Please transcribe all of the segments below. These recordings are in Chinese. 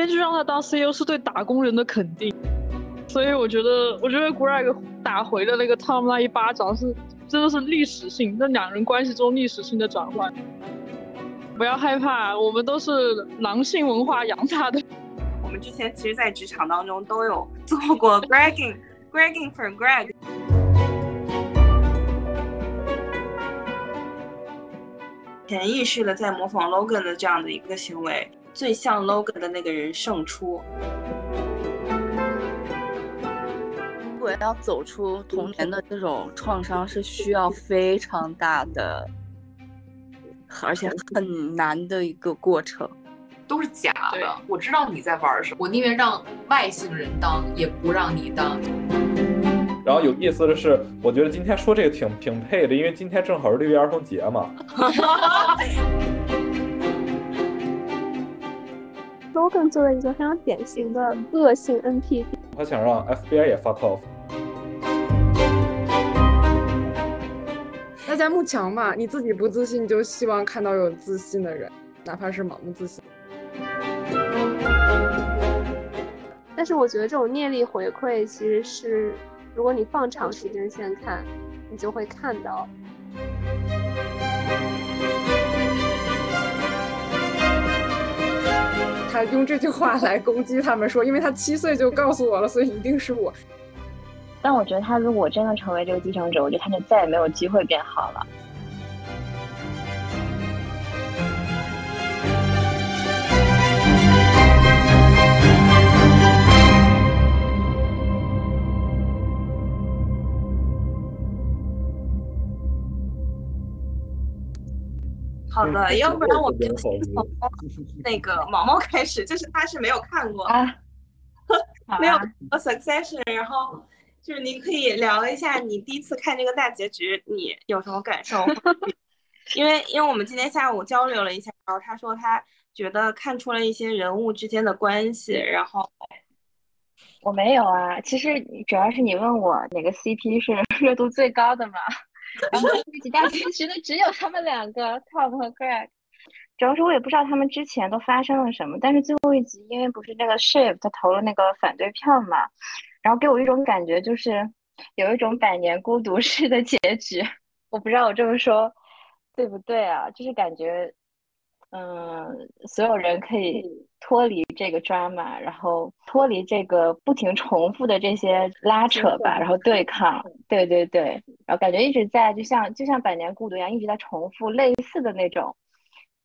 编剧让他当 CEO 是对打工人的肯定，所以我觉得，我觉得 Greg 打回的那个 Tom 那一巴掌是真的是历史性，那两人关系中历史性的转换。不要害怕，我们都是狼性文化养大的。我们之前其实，在职场当中都有做过 Gregging，Gregging for Greg。潜意识的在模仿 Logan 的这样的一个行为，最像 Logan 的那个人胜出。如果要走出童年的这种创伤，是需要非常大的，而且很难的一个过程。都是假的，我知道你在玩什么，我宁愿让外星人当，也不让你当。然后有意思的是，我觉得今天说这个挺挺配的，因为今天正好是六一儿童节嘛。Logan 作为一个非常典型的恶性 NPD，他想让 FBI 也 fuck off。大家慕强嘛，你自己不自信，就希望看到有自信的人，哪怕是盲目自信。但是我觉得这种念力回馈其实是。如果你放长时间线看，你就会看到。他用这句话来攻击他们，说因为他七岁就告诉我了，所以一定是我。但我觉得他如果真的成为这个继承者，我觉得他就再也没有机会变好了。好的，要不然我们就从 那个毛毛开始，就是他是没有看过，没有 Succession，然后就是你可以聊一下你第一次看这个大结局，你有什么感受？因为因为我们今天下午交流了一下，然后他说他觉得看出了一些人物之间的关系，然后我没有啊，其实主要是你问我哪个 CP 是热度最高的嘛。然后这集大结局的只有他们两个，Tom 和 Greg。主要是我也不知道他们之前都发生了什么，但是最后一集因为不是那个 Shift 投了那个反对票嘛，然后给我一种感觉就是有一种百年孤独式的结局。我不知道我这么说对不对啊？就是感觉。嗯，所有人可以脱离这个 drama，然后脱离这个不停重复的这些拉扯吧，然后对抗，对对对，然后感觉一直在，就像就像《百年孤独》一样，一直在重复类似的那种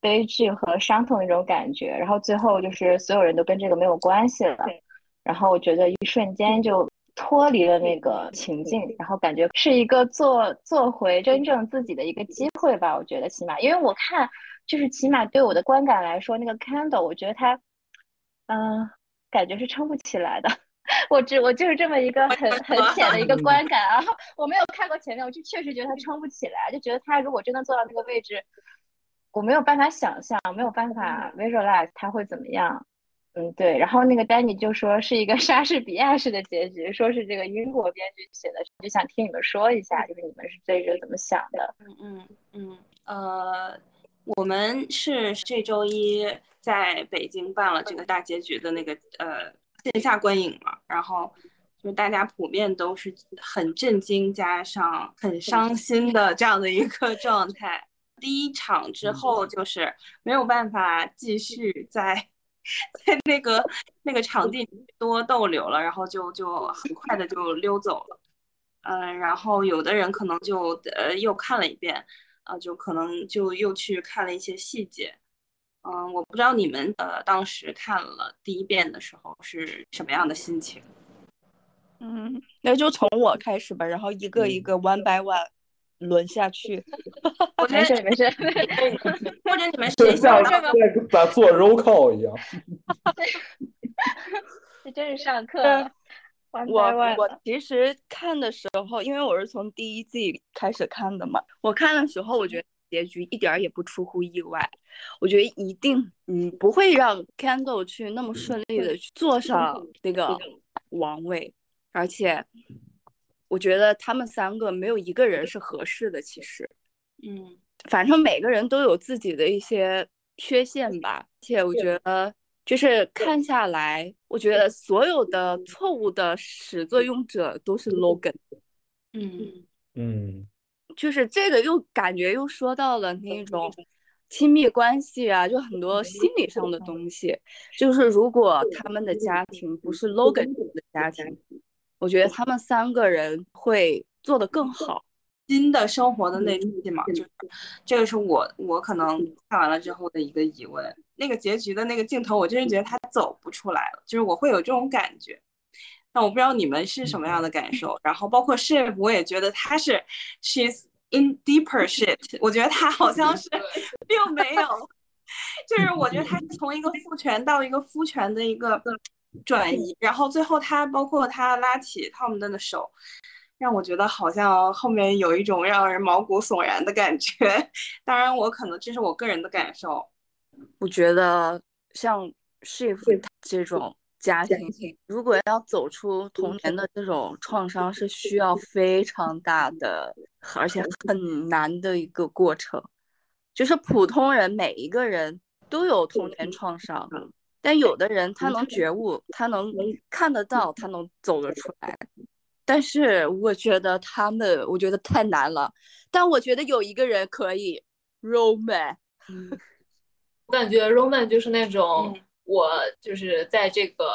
悲剧和伤痛那种感觉，然后最后就是所有人都跟这个没有关系了，然后我觉得一瞬间就脱离了那个情境，然后感觉是一个做做回真正自己的一个机会吧，我觉得起码，因为我看。就是起码对我的观感来说，那个 candle，我觉得它，嗯，感觉是撑不起来的。我只我就是这么一个很很浅的一 个观感啊，我没有看过前面，我就确实觉得它撑不起来，就觉得它如果真的做到那个位置，我没有办法想象，没有办法 visualize 它会怎么样。嗯，对。然后那个丹尼就说是一个莎士比亚式的结局，说是这个英国编剧写的，就想听你们说一下，就是你们是对这怎么想的？嗯嗯嗯，呃。我们是这周一在北京办了这个大结局的那个呃线下观影嘛，然后就大家普遍都是很震惊加上很伤心的这样的一个状态。第一场之后就是没有办法继续在在那个那个场地多逗留了，然后就就很快的就溜走了。嗯，然后有的人可能就呃又看了一遍。啊，就可能就又去看了一些细节，嗯，我不知道你们呃当时看了第一遍的时候是什么样的心情。嗯，那就从我开始吧，然后一个一个 one by one 轮下去。没事没事，或者你们 谁像在在做 roll call 一样。这真是上课。我我其实看的时候，因为我是从第一季开始看的嘛，我看的时候，我觉得结局一点也不出乎意外。我觉得一定嗯不会让 Candle 去那么顺利的去坐上那个王位，而且我觉得他们三个没有一个人是合适的。其实，嗯，反正每个人都有自己的一些缺陷吧，而且我觉得就是看下来，我觉得所有的错误的始作俑者都是 Logan。嗯嗯，就是这个又感觉又说到了那种亲密关系啊，就很多心理上的东西。就是如果他们的家庭不是 Logan 的家庭，我觉得他们三个人会做得更好。新的生活的那期嘛，就是这个是我我可能看完了之后的一个疑问。那个结局的那个镜头，我真是觉得他走不出来了，就是我会有这种感觉。那我不知道你们是什么样的感受。然后包括 Shiv，我也觉得他是 she's in deeper shit。我觉得他好像是 并没有，就是我觉得他是从一个父权到一个夫权的一个转移，然后最后他包括他拉起 Tom 的手。让我觉得好像后面有一种让人毛骨悚然的感觉，当然我可能这是我个人的感受。我觉得像 Shift 这种家庭，如果要走出童年的这种创伤，是需要非常大的，而且很难的一个过程。就是普通人每一个人都有童年创伤，但有的人他能觉悟，他能看得到，他能走得出来。但是我觉得他们，我觉得太难了。但我觉得有一个人可以，Roman。我感觉 Roman 就是那种，我就是在这个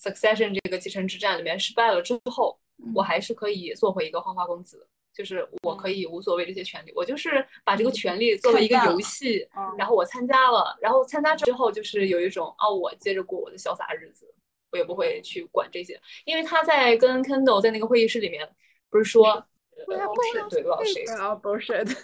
Succession 这个继承之战里面失败了之后，我还是可以做回一个花花公子，就是我可以无所谓这些权利，我就是把这个权利作为一个游戏，然后我参加了，然后参加之后就是有一种，哦，我接着过我的潇洒日子。我也不会去管这些，因为他在跟 Kendall 在那个会议室里面，不是说，对老谁啊，bullshit，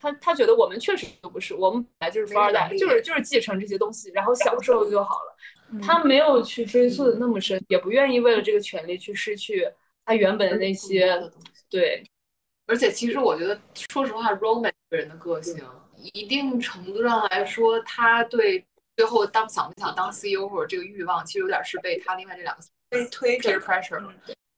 他他觉得我们确实都不是，我们本来就是富二代，就是就是继承这些东西，然后享受就好了。他没有去追溯的那么深，也不愿意为了这个权利去失去他原本的那些对。而且其实我觉得，说实话，Roman 这个人的个性，一定程度上来说，他对。最后当想不想当 CEO 或者这个欲望，其实有点是被他另外这两个被推着 pressure，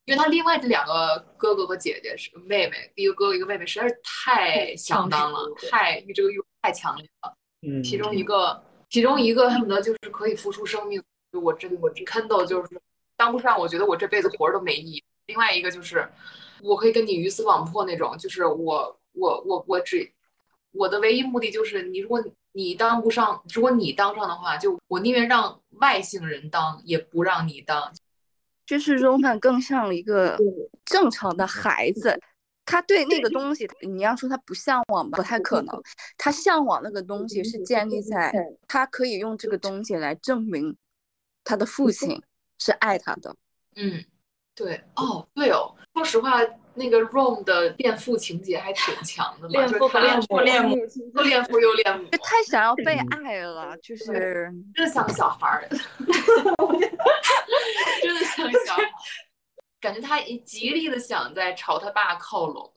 因为他另外这两个哥哥和姐姐是妹妹，一个哥哥一个妹妹实在是太相当了，太这个欲望太强烈了。嗯，其中一个其中一个恨不得就是可以付出生命，我真我 Kendall 就是当不上，我觉得我这辈子活着都没意义。另外一个就是我可以跟你鱼死网破那种，就是我我我我只我的唯一目的就是你如果。你当不上，如果你当上的话，就我宁愿让外姓人当，也不让你当。就是 Roman 更像一个正常的孩子，他对那个东西，你要说他不向往吧，不太可能。他向往那个东西是建立在他可以用这个东西来证明他的父亲是爱他的。嗯，对，哦，对哦，说实话。那个 Rom 的恋父情节还挺强的嘛，恋父恋父恋母，又恋父又恋母，太想要被爱了，就是真的像个小孩儿，真的像个小孩儿，感觉他极力的想在朝他爸靠拢，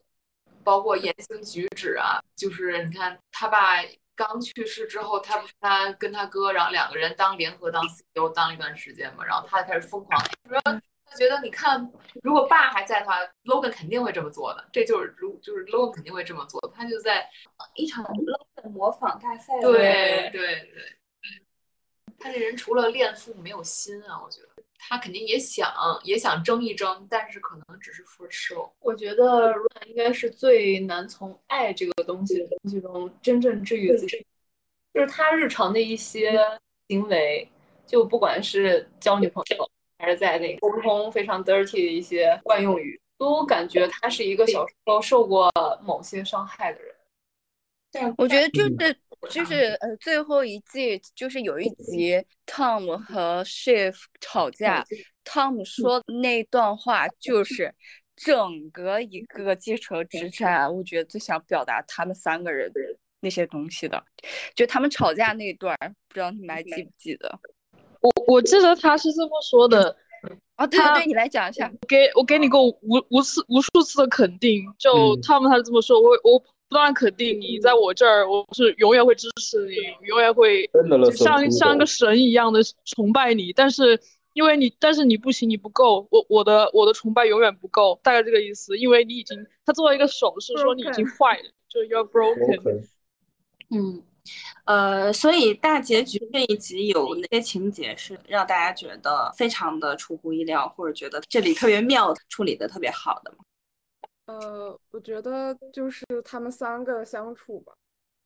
包括言行举止啊，就是你看他爸刚去世之后，他他跟他哥，然后两个人当联合当 CEO 当了一段时间嘛，然后他开始疯狂说。觉得你看，如果爸还在的话，Logan 肯定会这么做的。这就是如就是 Logan 肯定会这么做。他就在一场 Logan 模仿大赛。对对对，他这人除了恋父没有心啊，我觉得他肯定也想也想争一争，但是可能只是 for show。我觉得 Ryan 应该是最难从爱这个东西的东西中真正治愈自己，就是他日常的一些行为，就不管是交女朋友。还是在那个沟通非常 dirty 的一些惯用语，都感觉他是一个小时候受过某些伤害的人。对，我觉得就是就是呃，最后一季就是有一集，Tom 和 Shiv 吵架，Tom 说那段话就是整个一个继承之战，我觉得最想表达他们三个人那些东西的，就他们吵架那段，不知道你们还记不记得？我我记得他是这么说的，啊，对对，你来讲一下。给我给你过无无次无数次的肯定，就他们他是这么说，我我不断肯定你在我这儿，我是永远会支持你，永远会像像一个神一样的崇拜你。但是因为你，但是你不行，你不够，我我的我的崇拜永远不够，大概这个意思。因为你已经，他做了一个手势，说你已经坏了，就 you're broken。嗯。呃，所以大结局这一集有哪些情节是让大家觉得非常的出乎意料，或者觉得这里特别妙、处理的特别好的吗？呃，我觉得就是他们三个相处吧，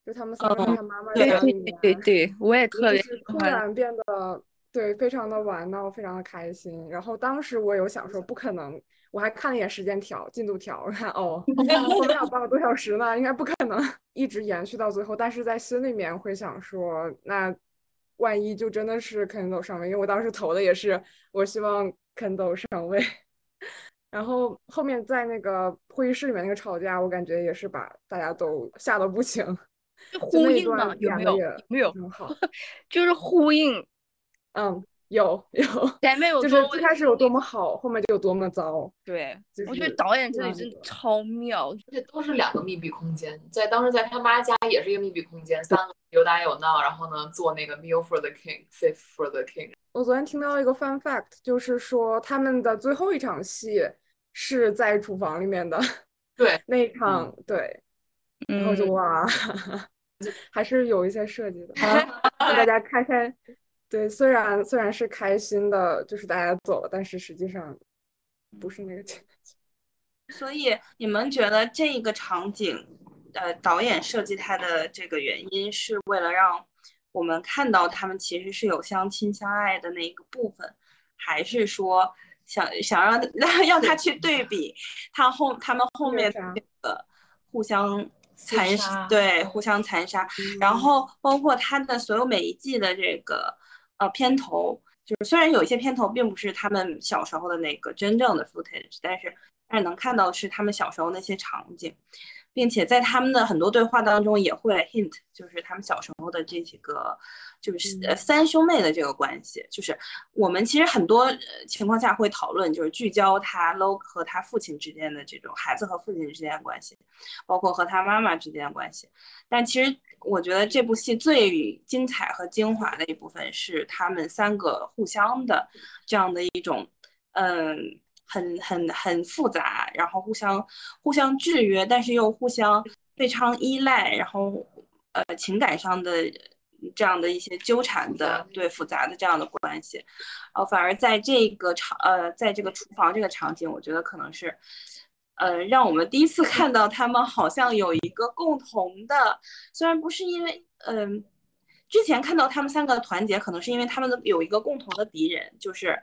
就他们三个他妈妈对对对对，我也特别突然变得对非常的玩闹，非常的开心。然后当时我有想说，不可能。我还看了一眼时间条、进度条，我看哦，后面有半个多小时呢，应该不可能一直延续到最后。但是在心里面会想说，那万一就真的是肯斗上位，因为我当时投的也是，我希望肯斗上位。然后后面在那个会议室里面那个吵架，我感觉也是把大家都吓得不行。呼应嘛，有没有？没有，很好，就是呼应，嗯。有有，前面有就是最开始有多么好，后面就有多么糟。对，我觉得导演这里真的超妙，而且都是两个密闭空间，在当时在他妈家也是一个密闭空间，三个有打有闹，然后呢做那个 meal for the king，safe for the king。我昨天听到一个 fun fact，就是说他们的最后一场戏是在厨房里面的。对，那一场对，然后就哇，还是有一些设计的，给 大家看看。对，虽然虽然是开心的，就是大家走了，但是实际上不是那个情景。所以你们觉得这个场景，呃，导演设计它的这个原因是为了让我们看到他们其实是有相亲相爱的那一个部分，还是说想想让 让让他去对比他后他们后面那个互相残杀，对，互相残杀，然后包括他的所有每一季的这个。呃，片头就是虽然有一些片头并不是他们小时候的那个真正的 footage，但是但是能看到是他们小时候那些场景。并且在他们的很多对话当中也会 hint，就是他们小时候的这几个，就是呃三兄妹的这个关系。就是我们其实很多情况下会讨论，就是聚焦他 Log 和他父亲之间的这种孩子和父亲之间的关系，包括和他妈妈之间的关系。但其实我觉得这部戏最精彩和精华的一部分是他们三个互相的这样的一种，嗯。很很很复杂，然后互相互相制约，但是又互相非常依赖，然后呃情感上的这样的一些纠缠的对复杂的这样的关系，呃反而在这个场呃在这个厨房这个场景，我觉得可能是呃让我们第一次看到他们好像有一个共同的，虽然不是因为嗯之前看到他们三个团结，可能是因为他们的有一个共同的敌人，就是。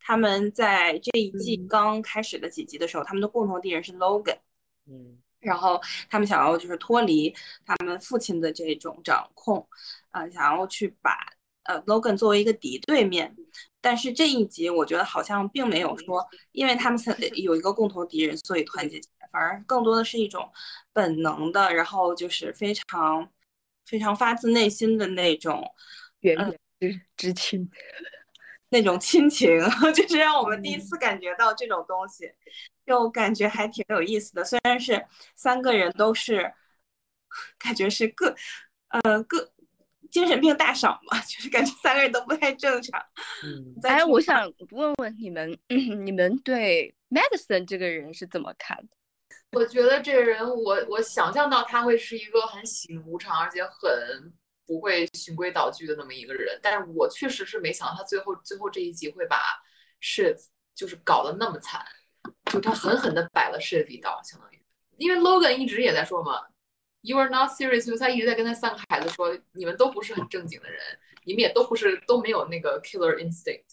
他们在这一季刚开始的几集的时候，他们的共同敌人是 Logan，嗯，然后他们想要就是脱离他们父亲的这种掌控，呃，想要去把呃 Logan 作为一个敌对面，但是这一集我觉得好像并没有说，因为他们有一个共同敌人，所以团结起来，反而更多的是一种本能的，然后就是非常非常发自内心的那种远远之之亲。那种亲情，就是让我们第一次感觉到这种东西，就感觉还挺有意思的。虽然是三个人都是，感觉是各，呃，各精神病大赏嘛，就是感觉三个人都不太正常。嗯，哎，我想问问你们，你们对 Madison 这个人是怎么看的？我觉得这个人，我我想象到他会是一个很喜怒无常，而且很。不会循规蹈矩的那么一个人，但是我确实是没想到他最后最后这一集会把 Shiv 就是搞得那么惨，就他狠狠的摆了 Shiv 一刀，相当于，因为 Logan 一直也在说嘛，You are not serious，就是他一直在跟他三个孩子说，你们都不是很正经的人，你们也都不是都没有那个 killer instinct，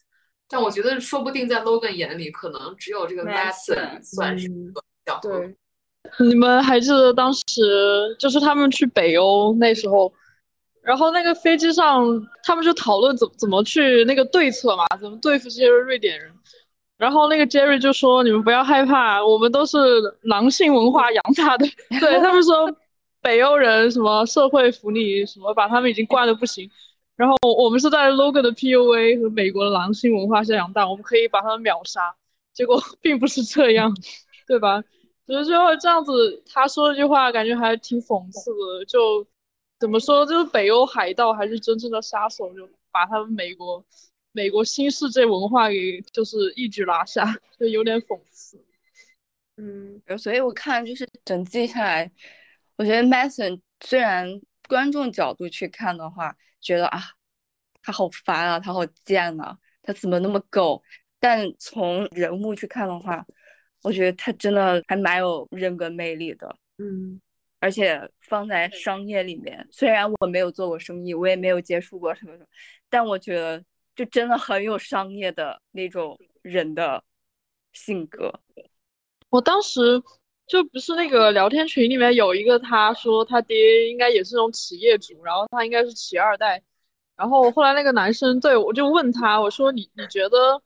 但我觉得说不定在 Logan 眼里，可能只有这个 Mason 算是个小对，你们还记得当时就是他们去北欧那时候？然后那个飞机上，他们就讨论怎怎么去那个对策嘛，怎么对付这些瑞典人。然后那个 Jerry 就说：“你们不要害怕，我们都是狼性文化养大的。”对他们说，北欧人什么社会福利什么，把他们已经惯的不行。然后我们是在 Logan 的 PUA 和美国的狼性文化下养大，我们可以把他们秒杀。结果 并不是这样，对吧？所以最后这样子，他说这句话感觉还挺讽刺的，就。怎么说？就是北欧海盗还是真正的杀手，就把他们美国美国新世界文化给就是一举拿下，就有点讽刺。嗯，所以我看就是整季下来，我觉得 Mason 虽然观众角度去看的话，觉得啊，他好烦啊，他好贱啊，他怎么那么狗？但从人物去看的话，我觉得他真的还蛮有人格魅力的。嗯，而且放在商业里面，虽然我没有做过生意，我也没有接触过什么什么，但我觉得就真的很有商业的那种人的性格。我当时。就不是那个聊天群里面有一个，他说他爹应该也是那种企业主，然后他应该是企二代，然后后来那个男生对我就问他，我说你你觉得，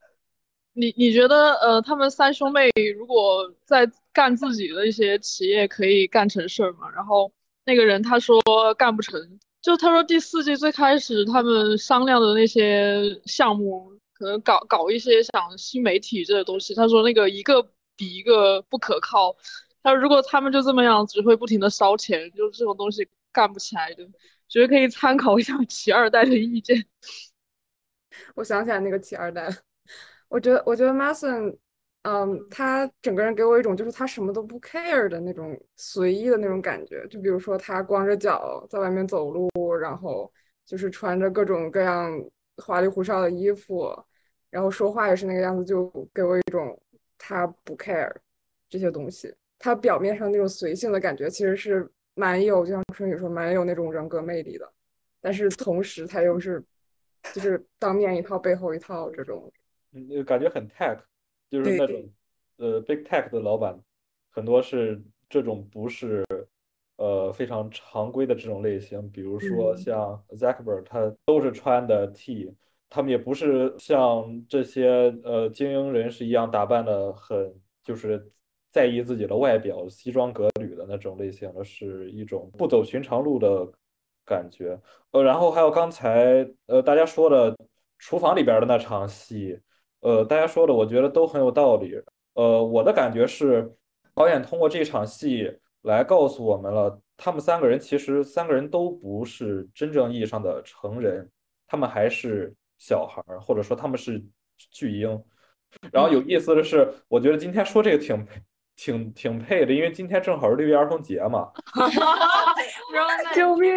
你你觉得呃他们三兄妹如果在干自己的一些企业可以干成事儿吗？然后那个人他说干不成，就他说第四季最开始他们商量的那些项目，可能搞搞一些像新媒体这些东西，他说那个一个比一个不可靠。他：“如果他们就这么样，只会不停的烧钱，就这种东西干不起来的。觉得可以参考一下 企二代的意见。我想起来那个企二代。我觉得，我觉得 Mason，嗯，他整个人给我一种就是他什么都不 care 的那种随意的那种感觉。就比如说他光着脚在外面走路，然后就是穿着各种各样花里胡哨的衣服，然后说话也是那个样子，就给我一种他不 care 这些东西。”他表面上那种随性的感觉，其实是蛮有，就像春雨说，蛮有那种人格魅力的。但是同时，他又是就是当面一套，背后一套这种，嗯，感觉很 tech，就是那种呃 big tech 的老板，很多是这种不是呃非常常规的这种类型。比如说像 Zuckerberg，他都是穿的 T，他们也不是像这些呃精英人士一样打扮的很就是。在意自己的外表，西装革履的那种类型的，是一种不走寻常路的感觉。呃，然后还有刚才呃大家说的厨房里边的那场戏，呃，大家说的我觉得都很有道理。呃，我的感觉是，导演通过这场戏来告诉我们了，他们三个人其实三个人都不是真正意义上的成人，他们还是小孩儿，或者说他们是巨婴。然后有意思的是，我觉得今天说这个挺。挺挺配的，因为今天正好是六一儿童节嘛。救命！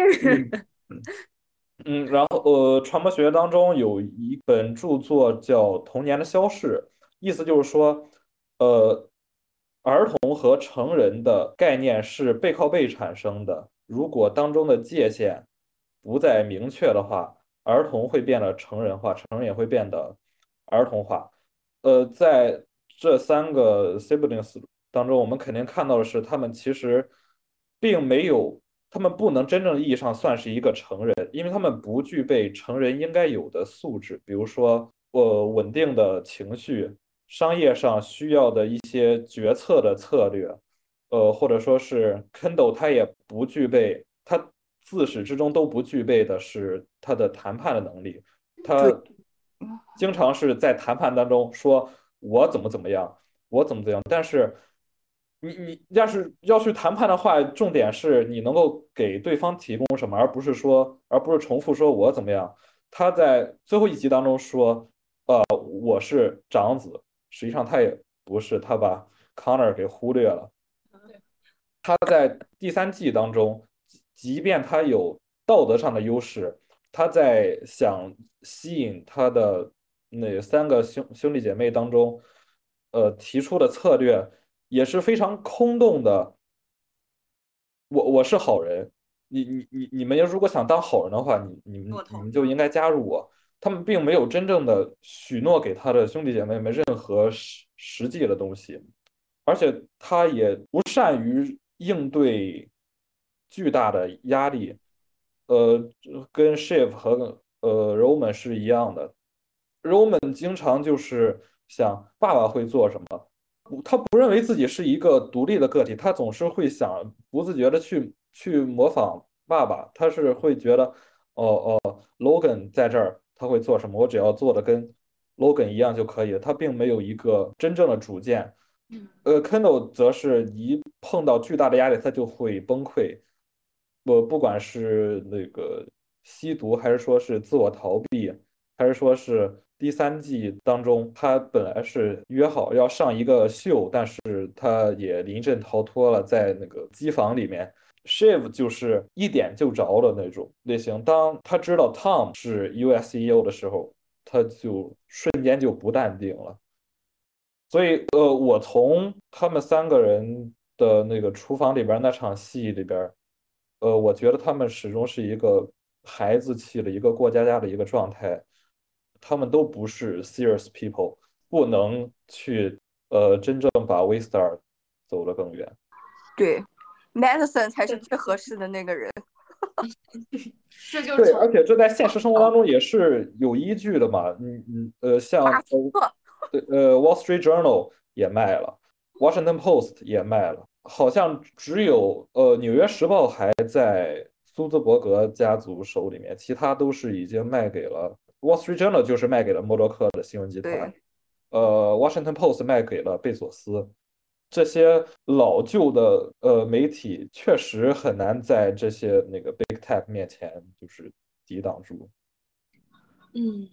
嗯，然后呃，传播学当中有一本著作叫《童年的消逝》，意思就是说，呃，儿童和成人的概念是背靠背产生的。如果当中的界限不再明确的话，儿童会变得成人化，成人也会变得儿童化。呃，在这三个 siblings。当中，我们肯定看到的是，他们其实并没有，他们不能真正意义上算是一个成人，因为他们不具备成人应该有的素质，比如说，呃，稳定的情绪，商业上需要的一些决策的策略，呃，或者说是 Kindle，他也不具备，他自始至终都不具备的是他的谈判的能力，他经常是在谈判当中说，我怎么怎么样，我怎么怎么样，但是。你你要是要去谈判的话，重点是你能够给对方提供什么，而不是说，而不是重复说我怎么样。他在最后一集当中说，呃，我是长子，实际上他也不是，他把 Connor 给忽略了。他在第三季当中，即便他有道德上的优势，他在想吸引他的那三个兄兄弟姐妹当中，呃，提出的策略。也是非常空洞的。我我是好人，你你你你们要如果想当好人的话，你你们你们就应该加入我。他们并没有真正的许诺给他的兄弟姐妹们任何实实际的东西，而且他也不善于应对巨大的压力。呃，跟 Shiv 和呃 Roman 是一样的，Roman 经常就是想爸爸会做什么。他不认为自己是一个独立的个体，他总是会想不自觉的去去模仿爸爸。他是会觉得，哦哦，Logan 在这儿，他会做什么？我只要做的跟 Logan 一样就可以。他并没有一个真正的主见。呃，Kendall 则是一碰到巨大的压力，他就会崩溃。我不管是那个吸毒，还是说是自我逃避，还是说是。第三季当中，他本来是约好要上一个秀，但是他也临阵逃脱了，在那个机房里面 Shiv 就是一点就着的那种类型。当他知道 Tom 是 USEO 的时候，他就瞬间就不淡定了。所以，呃，我从他们三个人的那个厨房里边那场戏里边，呃，我觉得他们始终是一个孩子气的一个过家家的一个状态。他们都不是 serious people，不能去呃真正把 Waystar 走得更远。对，Madison 才是最合适的那个人。这就是对，而且这在现实生活当中也是有依据的嘛。嗯嗯呃，像对呃 Wall Street Journal 也卖了，Washington Post 也卖了，好像只有呃纽约时报还在苏兹伯格家族手里面，其他都是已经卖给了。Wall Street Journal 就是卖给了默多克的新闻集团，呃，Washington Post 卖给了贝索斯，这些老旧的呃媒体确实很难在这些那个 Big Tech 面前就是抵挡住。嗯，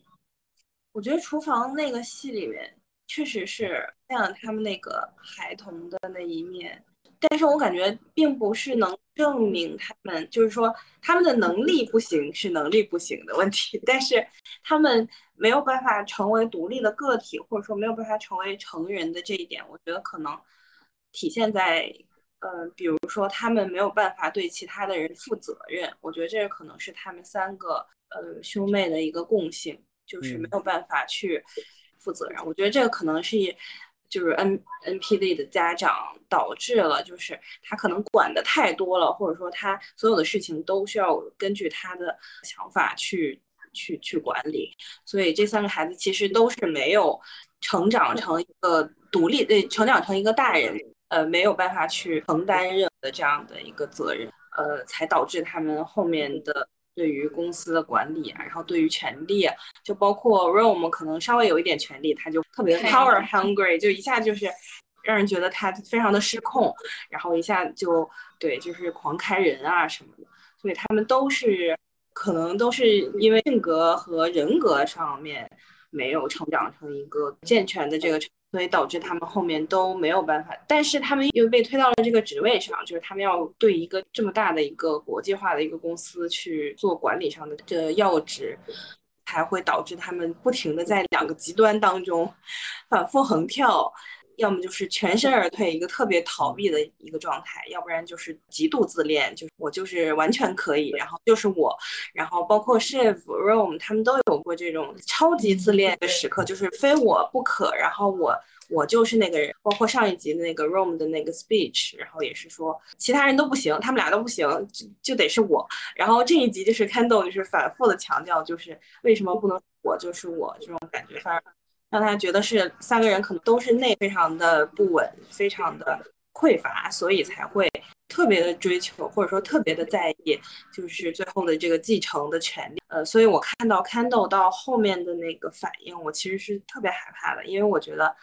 我觉得厨房那个戏里面确实是像他们那个孩童的那一面。但是我感觉并不是能证明他们，就是说他们的能力不行是能力不行的问题，但是他们没有办法成为独立的个体，或者说没有办法成为成人的这一点，我觉得可能体现在，呃，比如说他们没有办法对其他的人负责任，我觉得这个可能是他们三个呃兄妹的一个共性，就是没有办法去负责任。我觉得这个可能是。就是 N N P D 的家长导致了，就是他可能管的太多了，或者说他所有的事情都需要根据他的想法去去去管理，所以这三个孩子其实都是没有成长成一个独立，对，成长成一个大人，呃，没有办法去承担任的这样的一个责任，呃，才导致他们后面的。对于公司的管理啊，然后对于权力，就包括 Rome 可能稍微有一点权力，他就特别 power hungry，就一下就是让人觉得他非常的失控，然后一下就对，就是狂开人啊什么的。所以他们都是可能都是因为性格和人格上面没有成长成一个健全的这个。所以导致他们后面都没有办法，但是他们又被推到了这个职位上，就是他们要对一个这么大的一个国际化的一个公司去做管理上的这要职，才会导致他们不停的在两个极端当中 反复横跳。要么就是全身而退，一个特别逃避的一个状态；要不然就是极度自恋，就是我就是完全可以，然后就是我，然后包括 Shiv、Room 他们都有过这种超级自恋的时刻，就是非我不可，然后我我就是那个人。包括上一集的那个 Room 的那个 speech，然后也是说其他人都不行，他们俩都不行，就就得是我。然后这一集就是 Kendall 就是反复的强调，就是为什么不能我就是我这种感觉，反而。让他觉得是三个人可能都是内非常的不稳，非常的匮乏，所以才会特别的追求，或者说特别的在意，就是最后的这个继承的权利。呃，所以我看到 Candle 到后面的那个反应，我其实是特别害怕的，因为我觉得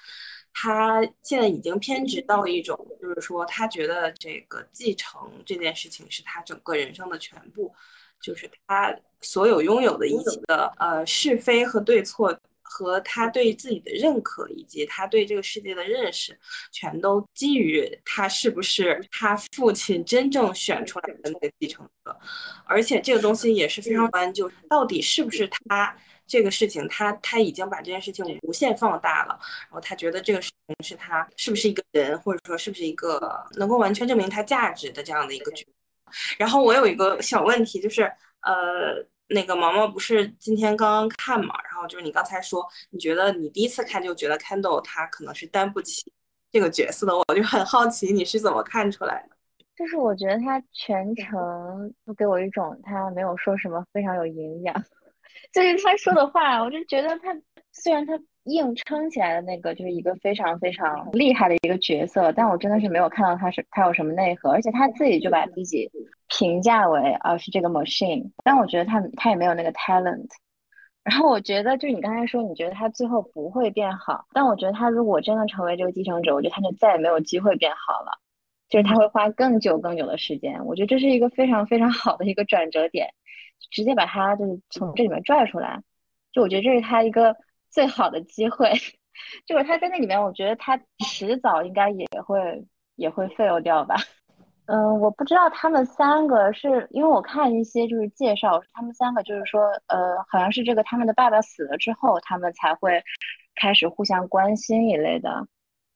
他现在已经偏执到一种，就是说他觉得这个继承这件事情是他整个人生的全部，就是他所有拥有的一切的呃是非和对错。和他对自己的认可，以及他对这个世界的认识，全都基于他是不是他父亲真正选出来的那个继承者，而且这个东西也是非常关，就到底是不是他这个事情，他他已经把这件事情无限放大了，然后他觉得这个事情是他是不是一个人，或者说是不是一个能够完全证明他价值的这样的一个角然后我有一个小问题，就是呃。那个毛毛不是今天刚刚看嘛，然后就是你刚才说，你觉得你第一次看就觉得 Kendall 他可能是担不起这个角色的，我就很好奇你是怎么看出来的？就是我觉得他全程都给我一种他没有说什么非常有营养，就是他说的话，我就觉得他虽然他。硬撑起来的那个就是一个非常非常厉害的一个角色，但我真的是没有看到他是他有什么内核，而且他自己就把自己评价为啊是这个 machine，但我觉得他他也没有那个 talent。然后我觉得就是你刚才说你觉得他最后不会变好，但我觉得他如果真的成为这个继承者，我觉得他就再也没有机会变好了，就是他会花更久更久的时间。我觉得这是一个非常非常好的一个转折点，直接把他就是从这里面拽出来，就我觉得这是他一个。最好的机会，就是他在那里面，我觉得他迟早应该也会也会 fail 掉吧。嗯，我不知道他们三个是因为我看一些就是介绍，他们三个就是说，呃，好像是这个他们的爸爸死了之后，他们才会开始互相关心一类的。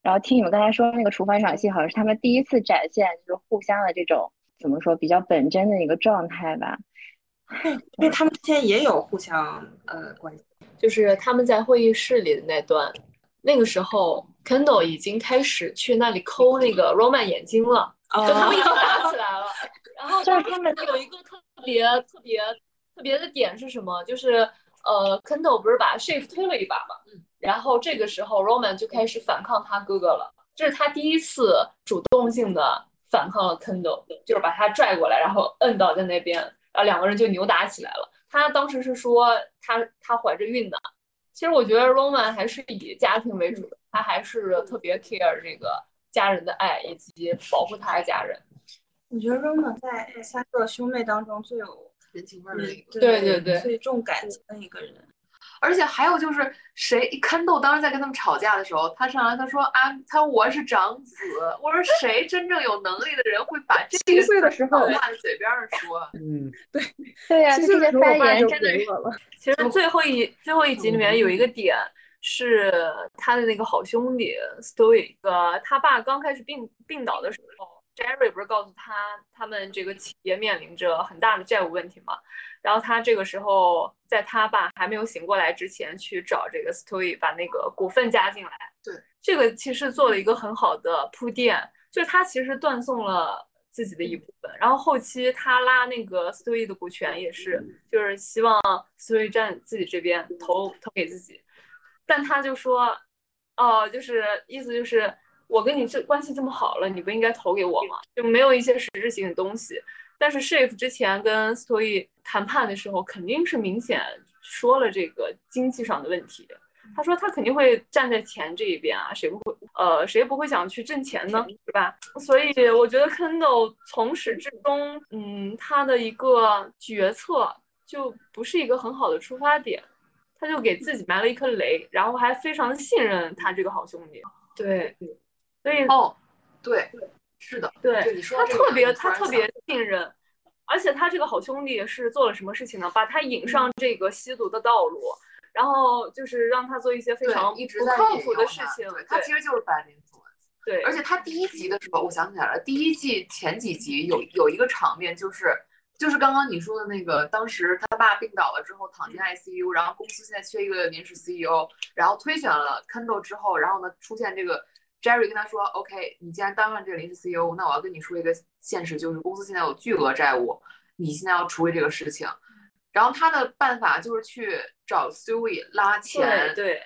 然后听你们刚才说那个厨房场戏，好像是他们第一次展现就是互相的这种怎么说比较本真的一个状态吧。因为他们之间也有互相呃关系，就是他们在会议室里的那段，那个时候 Kendall 已经开始去那里抠那个 Roman 眼睛了，就他们已经打起来了。然后就是他们有一个特别特别特别的点是什么？就是呃，Kendall 不是把 Shift 推了一把嘛，然后这个时候 Roman 就开始反抗他哥哥了，这是他第一次主动性的反抗了 Kendall，就是把他拽过来，然后摁倒在那边。然后两个人就扭打起来了。他当时是说他他怀着孕的。其实我觉得 Roman 还是以家庭为主的，他还是特别 care 这个家人的爱以及保护他的家人。我觉得 Roman 在三个兄妹当中最有人情味的一个，对对对，最重感情的一个人。而且还有就是，谁看豆当时在跟他们吵架的时候，他上来他说啊，他说我是长子。我说谁真正有能力的人会把这七岁的时候挂在嘴边上说？嗯，对对呀，七岁的时候发言真的。其实最后一最后一集里面有一个点是他的那个好兄弟 Stoic，他爸刚开始病病倒的时候，Jerry 不是告诉他他们这个企业面临着很大的债务问题吗？然后他这个时候，在他爸还没有醒过来之前，去找这个 Story 把那个股份加进来。对，这个其实做了一个很好的铺垫，就是他其实断送了自己的一部分。然后后期他拉那个 Story 的股权也是，就是希望 Story 站自己这边投投给自己。但他就说，哦，就是意思就是我跟你这关系这么好了，你不应该投给我吗？就没有一些实质性的东西。但是 Shift 之前跟 Story 谈判的时候，肯定是明显说了这个经济上的问题。他说他肯定会站在钱这一边啊，谁不会？呃，谁不会想去挣钱呢？是吧？所以我觉得 Kendall 从始至终，嗯，他的一个决策就不是一个很好的出发点，他就给自己埋了一颗雷，然后还非常信任他这个好兄弟。对，所以哦，对。是的，对他特别，他特别信任，而且他这个好兄弟是做了什么事情呢？把他引上这个吸毒的道路，然后就是让他做一些非常不靠谱的事情。他其实就是 bad influence。对，而且他第一集的时候，我想起来了，第一季前几集有有一个场面，就是就是刚刚你说的那个，当时他爸病倒了之后躺进 ICU，然后公司现在缺一个临时 CEO，然后推选了 Kendall 之后，然后呢出现这个。Jerry 跟他说：“OK，你既然当上这个临时 CEO，那我要跟你说一个现实，就是公司现在有巨额债务，你现在要处理这个事情。然后他的办法就是去找 Stewie 拉钱，对。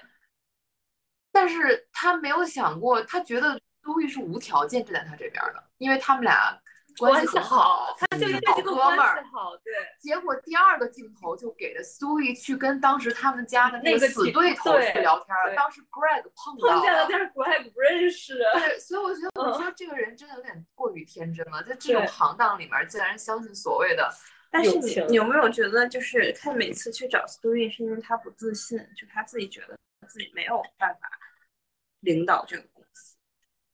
但是他没有想过，他觉得 Stewie 是无条件站在他这边的，因为他们俩。”关系好，他就好哥们儿。好，对。结果第二个镜头就给了 Stewie 去跟当时他们家的那个死对头去聊天了。当时 Greg 碰碰见了，但是 Greg 不认识。对，所以我觉得，我说这个人真的有点过于天真了，在这种行当里面竟然相信所谓的。但是你你有没有觉得，就是他每次去找 Stewie 是因为他不自信，就他自己觉得自己没有办法领导这个公司，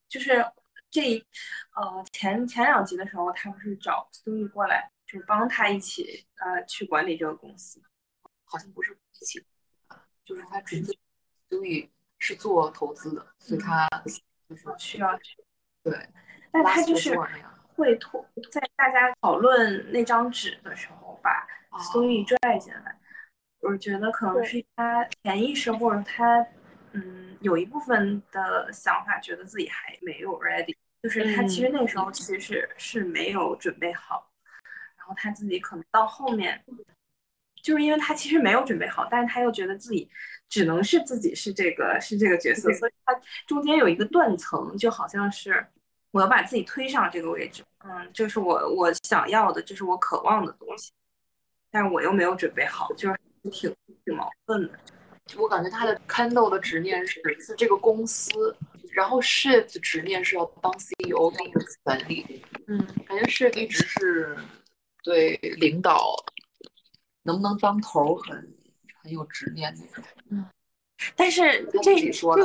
就是。这，呃，前前两集的时候，他不是找 Stewie 过来，就是帮他一起，呃，去管理这个公司，好像不是一起，就是他直接 Stewie 是做投资的，所以他就是需要去，对，但他就是会拖，在大家讨论那张纸的时候，把 Stewie 拽进来，我觉得可能是他潜意识或者他。嗯，有一部分的想法觉得自己还没有 ready，就是他其实那时候其实是是没有准备好，然后他自己可能到后面，就是因为他其实没有准备好，但是他又觉得自己只能是自己是这个是这个角色，所以他中间有一个断层，就好像是我要把自己推上这个位置，嗯，就是我我想要的，这是我渴望的东西，但是我又没有准备好，就是挺挺矛盾的。我感觉他的 Kendall 的执念是是这个公司，然后 Shift 执念是要当 CEO 更有权利。嗯，感觉 Shift 一直是对领导能不能当头很很有执念那种。嗯，但是这这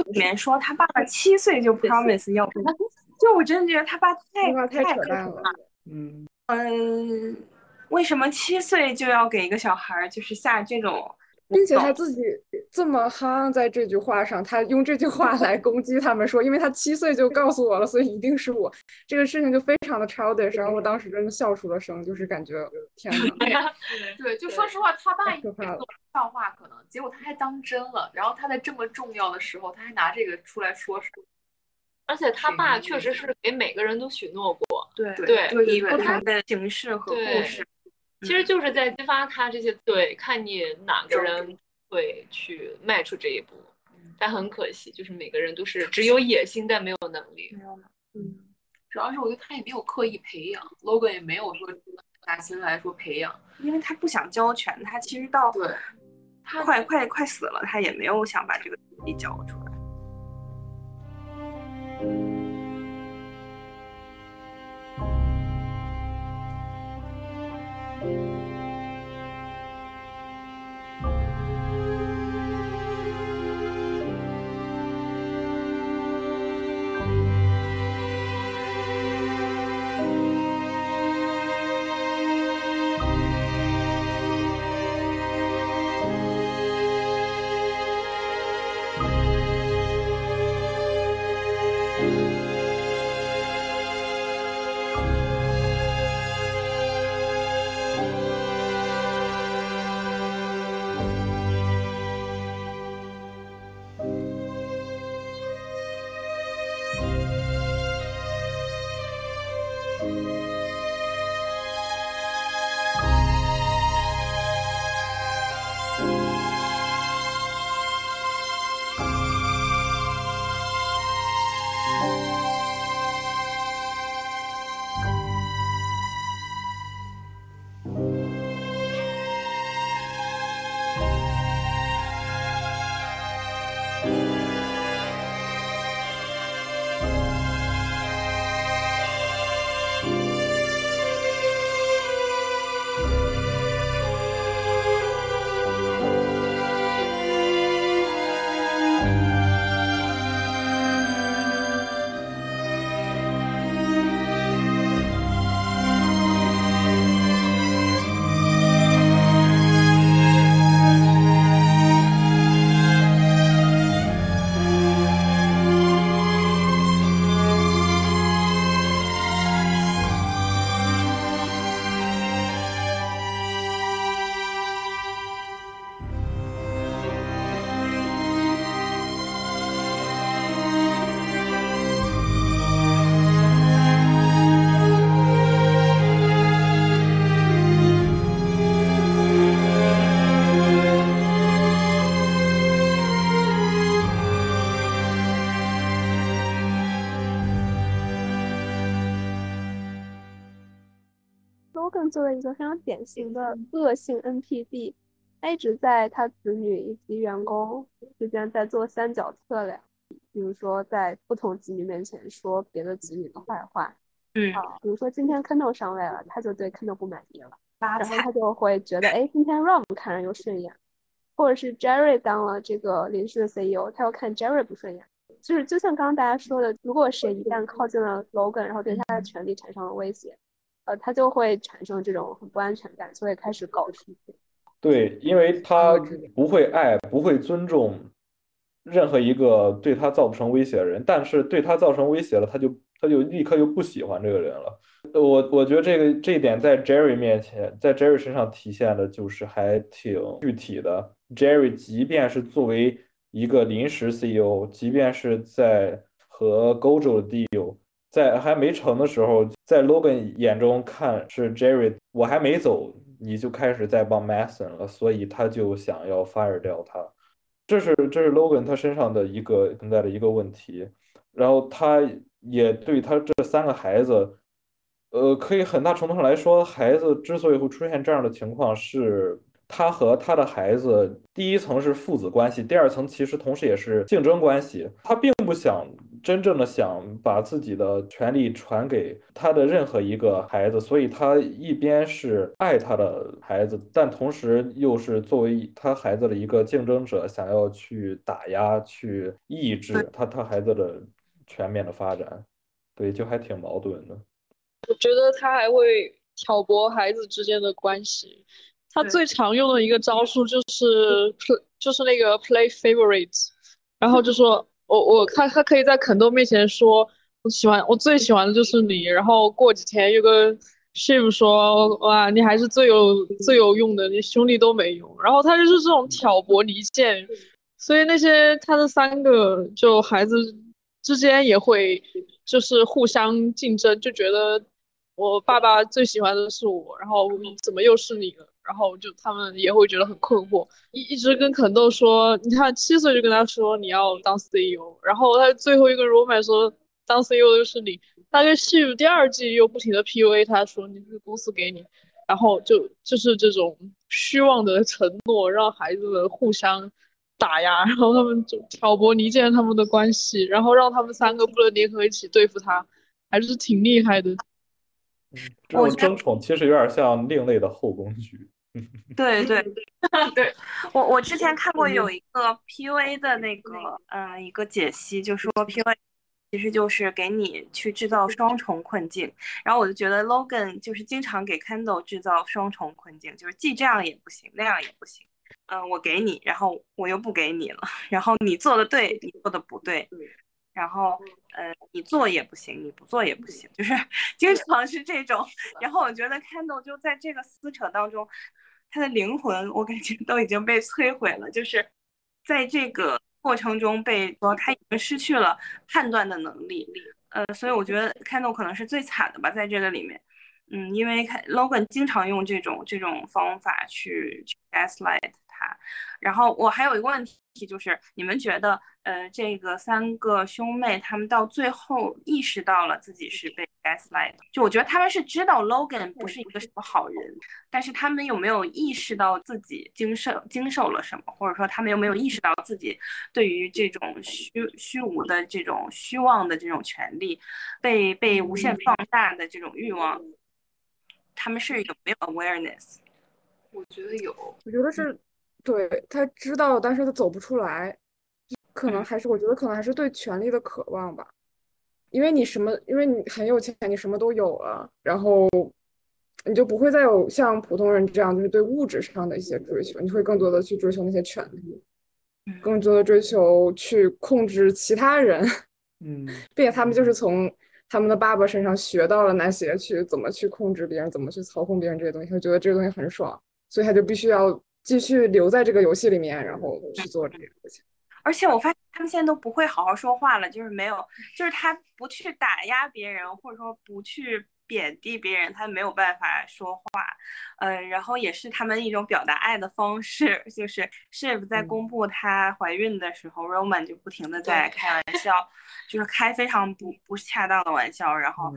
里面说他爸爸七岁就 promise 要，就 就我真的觉得他爸太太扯淡了。嗯嗯，为什么七岁就要给一个小孩就是下这种？并且他自己这么夯在这句话上，他用这句话来攻击他们说，因为他七岁就告诉我了，所以一定是我。这个事情就非常的 childish，然后我当时真的笑出了声，就是感觉 天哪！对，就说实话，他爸笑话可能，结果他还当真了。然后他在这么重要的时候，他还拿这个出来说事。而且他爸确实是给每个人都许诺过，对对，以不同的形式和故事。其实就是在激发他这些对，看你哪个人会去迈出这一步，但很可惜，就是每个人都是只有野心但没有能力。没有嗯，主要是我觉得他也没有刻意培养，logan 也没有说拿心来说培养，因为他不想交权，他其实到对，他快快快死了，他也没有想把这个东西交出来。作为一个非常典型的恶性 NPD，他一直在他子女以及员工之间在做三角测量，比如说在不同子女面前说别的子女的坏话，嗯，啊，比如说今天 Kendall 上位了，他就对 Kendall 不满意了，然后他就会觉得，哎，今天 Ron 看人又顺眼，或者是 Jerry 当了这个临时的 CEO，他又看 Jerry 不顺眼，就是就像刚刚大家说的，如果谁一旦靠近了 Logan，然后对他的权利产生了威胁。呃，他就会产生这种很不安全感，所以开始搞事情。对，因为他不会爱，不会尊重任何一个对他造不成威胁的人，但是对他造成威胁了，他就他就立刻就不喜欢这个人了。我我觉得这个这一点在 Jerry 面前，在 Jerry 身上体现的就是还挺具体的。Jerry 即便是作为一个临时 CEO，即便是在和 Gojo 的 deal。在还没成的时候，在 Logan 眼中看是 Jerry，我还没走，你就开始在帮 Mason 了，所以他就想要 fire 掉他。这是这是 Logan 他身上的一个存在的一个问题。然后他也对他这三个孩子，呃，可以很大程度上来说，孩子之所以会出现这样的情况是。他和他的孩子，第一层是父子关系，第二层其实同时也是竞争关系。他并不想真正的想把自己的权利传给他的任何一个孩子，所以他一边是爱他的孩子，但同时又是作为他孩子的一个竞争者，想要去打压、去抑制他他孩子的全面的发展。对，就还挺矛盾的。我觉得他还会挑拨孩子之间的关系。他最常用的一个招数就是 play，就是那个 play favorites，然后就说我我他他可以在肯豆面前说我喜欢我最喜欢的就是你，然后过几天又跟 Shiv 说哇你还是最有最有用的，你兄弟都没用。然后他就是这种挑拨离间，所以那些他的三个就孩子之间也会就是互相竞争，就觉得我爸爸最喜欢的是我，然后怎么又是你了？然后就他们也会觉得很困惑，一一直跟肯豆说，你看七岁就跟他说你要当 CEO，然后他最后一个 romance 说当 CEO 的就是你，他跟 Shiv 第二季又不停的 PUA 他说你是公司给你，然后就就是这种虚妄的承诺让孩子们互相打压，然后他们就挑拨离间他们的关系，然后让他们三个不能联合一起对付他，还是挺厉害的。嗯，这种争宠其实有点像另类的后宫剧。对 对。对，我我之前看过有一个 PUA 的那个呃一个解析，就说 PUA 其实就是给你去制造双重困境，然后我就觉得 Logan 就是经常给 Kendall 制造双重困境，就是既这样也不行，那样也不行，嗯，我给你，然后我又不给你了，然后你做的对，你做的不对，然后呃你做也不行，你不做也不行，就是 经常是这种，然后我觉得 Kendall 就在这个撕扯当中。他的灵魂，我感觉都已经被摧毁了，就是在这个过程中被说他已经失去了判断的能力，呃，所以我觉得 Kendall 可能是最惨的吧，在这个里面，嗯，因为 Logan 经常用这种这种方法去去 gaslight 他，然后我还有一个问题。就是，你们觉得，呃，这个三个兄妹他们到最后意识到了自己是被 gaslight，就我觉得他们是知道 Logan 不是一个什么好人，但是他们有没有意识到自己经受经受了什么，或者说他们有没有意识到自己对于这种虚虚无的这种虚妄的这种权利被被无限放大的这种欲望，他们是有没有 awareness？我觉得有，我觉得是。对他知道，但是他走不出来，可能还是我觉得可能还是对权力的渴望吧，因为你什么，因为你很有钱，你什么都有了，然后你就不会再有像普通人这样，就是对物质上的一些追求，你会更多的去追求那些权利，更多的追求去控制其他人，嗯，并且他们就是从他们的爸爸身上学到了那些去怎么去控制别人，怎么去操控别人这些东西，他觉得这个东西很爽，所以他就必须要。继续留在这个游戏里面，然后去做这个事情。而且我发现他们现在都不会好好说话了，就是没有，就是他不去打压别人，或者说不去贬低别人，他没有办法说话。嗯，然后也是他们一种表达爱的方式，就是 Shiv 在公布她怀孕的时候，Roman 就不停的在开玩笑，就是开非常不不恰当的玩笑，然后。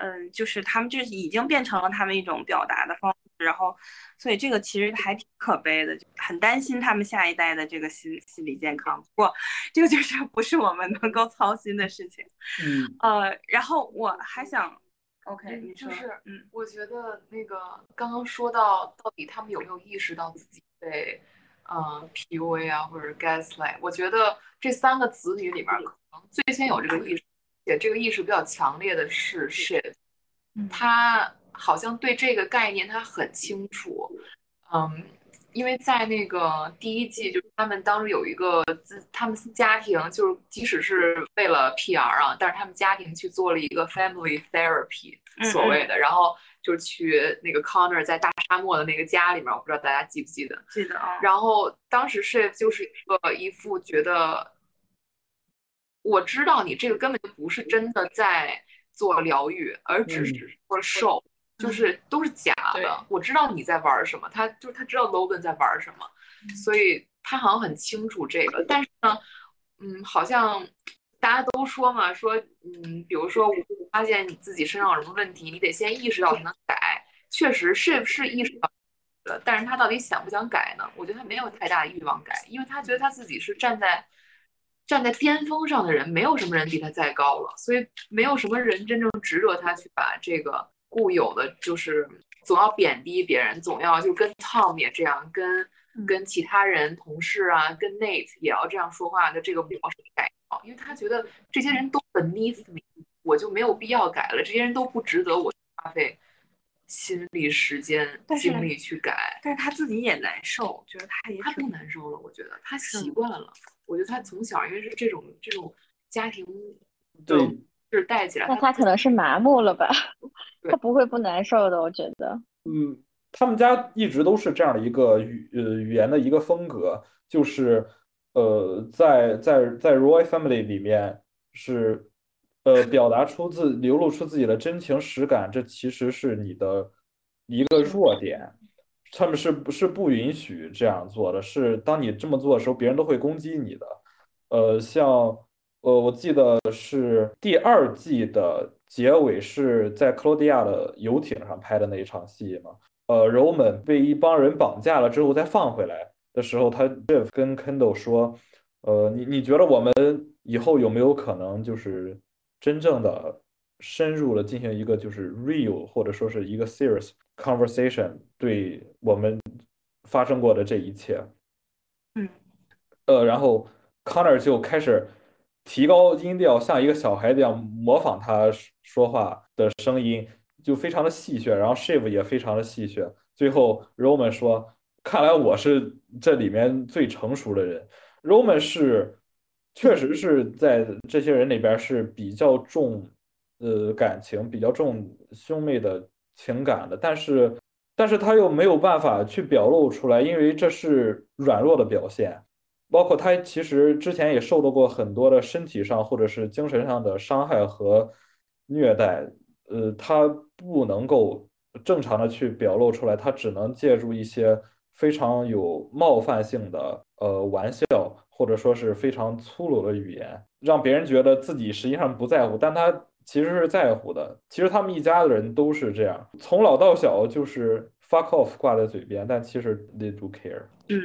嗯，就是他们就已经变成了他们一种表达的方式，然后，所以这个其实还挺可悲的，就很担心他们下一代的这个心心理健康。不过，这个就是 不是我们能够操心的事情。嗯，呃，然后我还想，OK，你就是，嗯，我觉得那个刚刚说到到底他们有没有意识到自己被，嗯，PUA 啊或者 gaslight，我觉得这三个子女里边可能最先有这个意识。且这个意识比较强烈的是 shit，他好像对这个概念他很清楚，嗯，因为在那个第一季，就是他们当时有一个自他们家庭，就是即使是为了 PR 啊，但是他们家庭去做了一个 family therapy 所谓的，然后就是去那个 Connor 在大沙漠的那个家里面，我不知道大家记不记得？记得啊。然后当时 Shiv 就是一个一副觉得。我知道你这个根本就不是真的在做疗愈，而只是做瘦，就是都是假的。我知道你在玩什么，他就是他知道 Logan 在玩什么，所以他好像很清楚这个。但是呢，嗯，好像大家都说嘛，说嗯，比如说我发现你自己身上有什么问题，你得先意识到才能改。确实是是意识到的，但是他到底想不想改呢？我觉得他没有太大的欲望改，因为他觉得他自己是站在。站在巅峰上的人，没有什么人比他再高了，所以没有什么人真正值得他去把这个固有的，就是总要贬低别人，总要就跟 Tom 也这样，跟跟其他人同事啊，跟 Nate 也要这样说话的这个模式改掉，因为他觉得这些人都 beneath me，我就没有必要改了，这些人都不值得我花费心力、时间、精力去改。但是他自己也难受，觉得他也他不难受了，我觉得他习惯了。我觉得他从小因为是这种这种家庭对是带起来，那他可能是麻木了吧？他不会不难受的，我觉得。嗯，他们家一直都是这样的一个语呃语言的一个风格，就是呃在在在 Roy Family 里面是呃表达出自流露出自己的真情实感，这其实是你的一个弱点。他们是不是不允许这样做的？是当你这么做的时候，别人都会攻击你的。呃，像呃，我记得是第二季的结尾是在克罗地亚的游艇上拍的那一场戏嘛。呃，柔们被一帮人绑架了之后再放回来的时候，他跟 Kendall 说：“呃，你你觉得我们以后有没有可能就是真正的深入了进行一个就是 real 或者说是一个 serious？” Conversation 对我们发生过的这一切，嗯，呃，然后 Connor 就开始提高音调，像一个小孩子一样模仿他说话的声音，就非常的戏谑。然后 Shiv 也非常的戏谑。最后 Roman 说：“看来我是这里面最成熟的人。”Roman 是确实是在这些人里边是比较重呃感情，比较重兄妹的。情感的，但是，但是他又没有办法去表露出来，因为这是软弱的表现。包括他其实之前也受到过很多的身体上或者是精神上的伤害和虐待，呃，他不能够正常的去表露出来，他只能借助一些非常有冒犯性的呃玩笑，或者说是非常粗鲁的语言，让别人觉得自己实际上不在乎，但他。其实是在乎的。其实他们一家的人都是这样，从老到小就是 fuck off 挂在嘴边，但其实 they do care。嗯，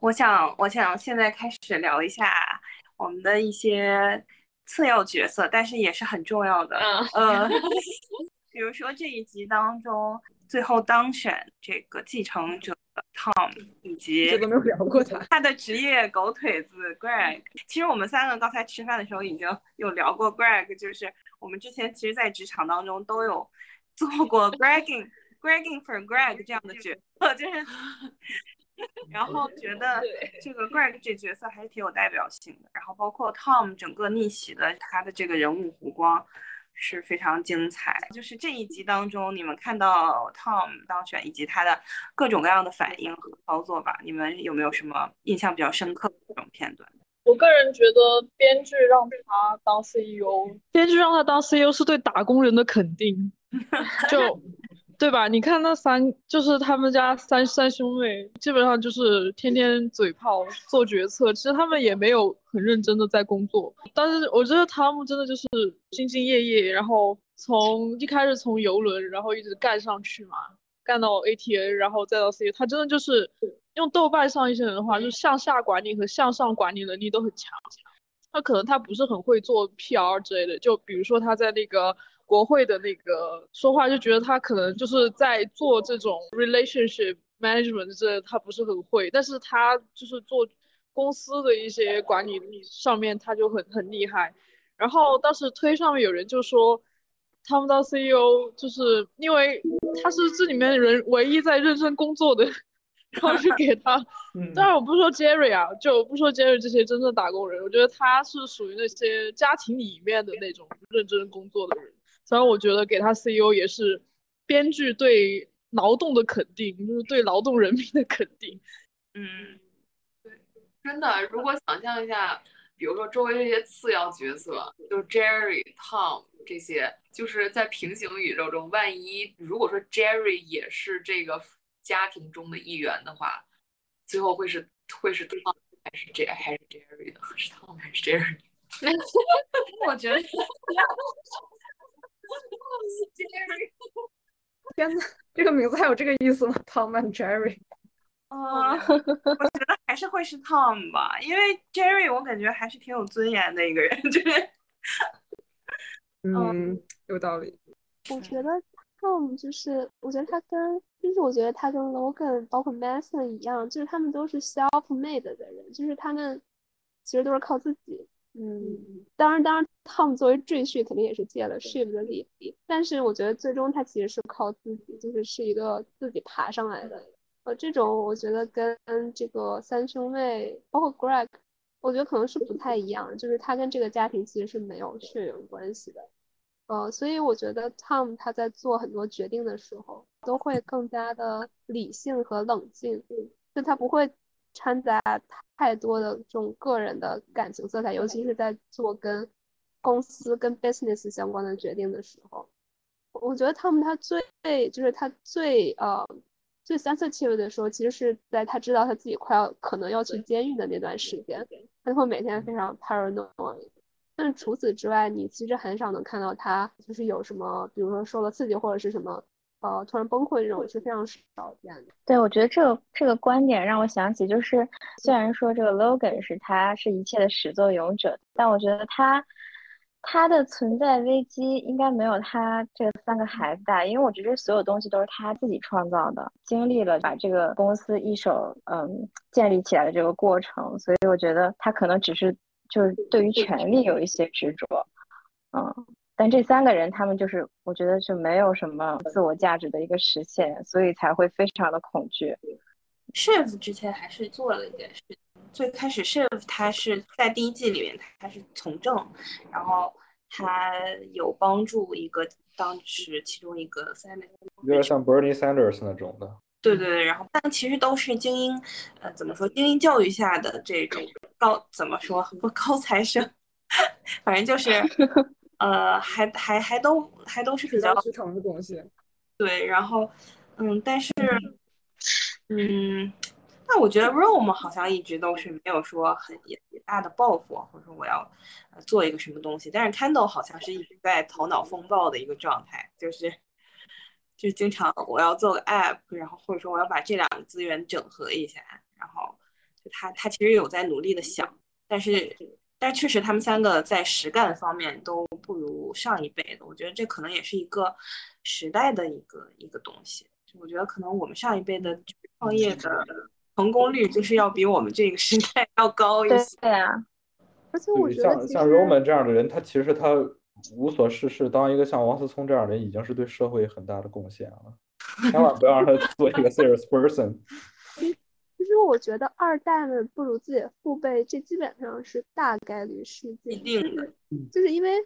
我想，我想现在开始聊一下我们的一些次要角色，但是也是很重要的。嗯，比如说这一集当中最后当选这个继承者。Tom 以及这都没有聊过他，他的职业狗腿子 Greg。其实我们三个刚才吃饭的时候已经有聊过 Greg，就是我们之前其实，在职场当中都有做过 Gregging Gregging for Greg 这样的角色，就是，然后觉得这个 Greg 这角色还是挺有代表性的。然后包括 Tom 整个逆袭的他的这个人物弧光。是非常精彩，就是这一集当中，你们看到 Tom 当选以及他的各种各样的反应和操作吧？你们有没有什么印象比较深刻的这种片段？我个人觉得，编剧让他当 CEO，编剧让他当 CEO 是对打工人的肯定，就。对吧？你看那三，就是他们家三三兄妹，基本上就是天天嘴炮做决策，其实他们也没有很认真的在工作。但是我觉得汤姆真的就是兢兢业业，然后从一开始从游轮，然后一直干上去嘛，干到 ATA，然后再到 C，他真的就是用豆瓣上一些人的话，就是向下管理和向上管理能力都很强。他可能他不是很会做 PR 之类的，就比如说他在那个。国会的那个说话就觉得他可能就是在做这种 relationship management，这他不是很会，但是他就是做公司的一些管理上面他就很很厉害。然后当时推上面有人就说，他们当 CEO 就是因为他是这里面人唯一在认真工作的，然后就给他。当然我不是说 Jerry 啊，就不说 Jerry 这些真正打工人，我觉得他是属于那些家庭里面的那种认真工作的人。所以我觉得给他 CEO 也是编剧对劳动的肯定，就是对劳动人民的肯定。嗯，对，真的，如果想象一下，比如说周围这些次要角色，就是 Jerry、Tom 这些，就是在平行宇宙中，万一如果说 Jerry 也是这个家庭中的一员的话，最后会是会是 Tom 还是 J 还是 Jerry 的？是 Tom 还是 Jerry？我觉得。天呐，这个名字还有这个意思吗？Tom and Jerry。啊，我觉得还是会是 Tom 吧，因为 Jerry 我感觉还是挺有尊严的一个人，就是。嗯，有道理。我觉得 Tom 就是，我觉得他跟，就是我觉得他跟 Logan 包括 Mason 一样，就是他们都是 self-made 的人，就是他们其实都是靠自己。嗯，当然，当然，Tom 作为赘婿肯定也是借了 Shiv 的力，但是我觉得最终他其实是靠自己，就是是一个自己爬上来的。呃，这种我觉得跟这个三兄妹，包括 Greg，我觉得可能是不太一样，就是他跟这个家庭其实是没有血缘关系的。呃，所以我觉得 Tom 他在做很多决定的时候，都会更加的理性和冷静，就他不会。掺杂太多的这种个人的感情色彩，尤其是在做跟公司、跟 business 相关的决定的时候，我觉得他们他最就是他最呃最 sensitive 的时候，其实是在他知道他自己快要可能要去监狱的那段时间，他会每天非常 paranoid。但除此之外，你其实很少能看到他就是有什么，比如说受了刺激或者是什么。呃，突然崩溃这种是非常少见的。对，我觉得这个这个观点让我想起，就是虽然说这个 Logan 是他是一切的始作俑者，但我觉得他他的存在危机应该没有他这三个孩子大，因为我觉得所有东西都是他自己创造的，经历了把这个公司一手嗯建立起来的这个过程，所以我觉得他可能只是就是对于权力有一些执着，嗯。但这三个人，他们就是我觉得就没有什么自我价值的一个实现，所以才会非常的恐惧。Shiv 之前还是做了一件事，最开始 Shiv 他是在第一季里面他是从政，然后他有帮助一个当时其中一个有点像 Bernie Sanders 那种的。对对对，然后但其实都是精英，呃，怎么说精英教育下的这种高怎么说不高材生，反正就是。呃，还还还都还都是比较虚成的东西，对，然后，嗯，但是，嗯，那我觉得 Rome 好像一直都是没有说很也大的抱负，或者说我要做一个什么东西，但是 Candle 好像是一直在头脑风暴的一个状态，就是，就经常我要做个 App，然后或者说我要把这两个资源整合一下，然后就他他其实有在努力的想，但是。但确实，他们三个在实干方面都不如上一辈的。我觉得这可能也是一个时代的一个一个东西。我觉得，可能我们上一辈的创业的成功率就是要比我们这个时代 要高一些。对啊，而且我觉得像像 Roman 这样的人，他其实他无所事事，当一个像王思聪这样的人，已经是对社会很大的贡献了。千万不要让他 做一个 serious person。其实我觉得二代们不如自己的父辈，这基本上是大概率事件。一定的，就是因为，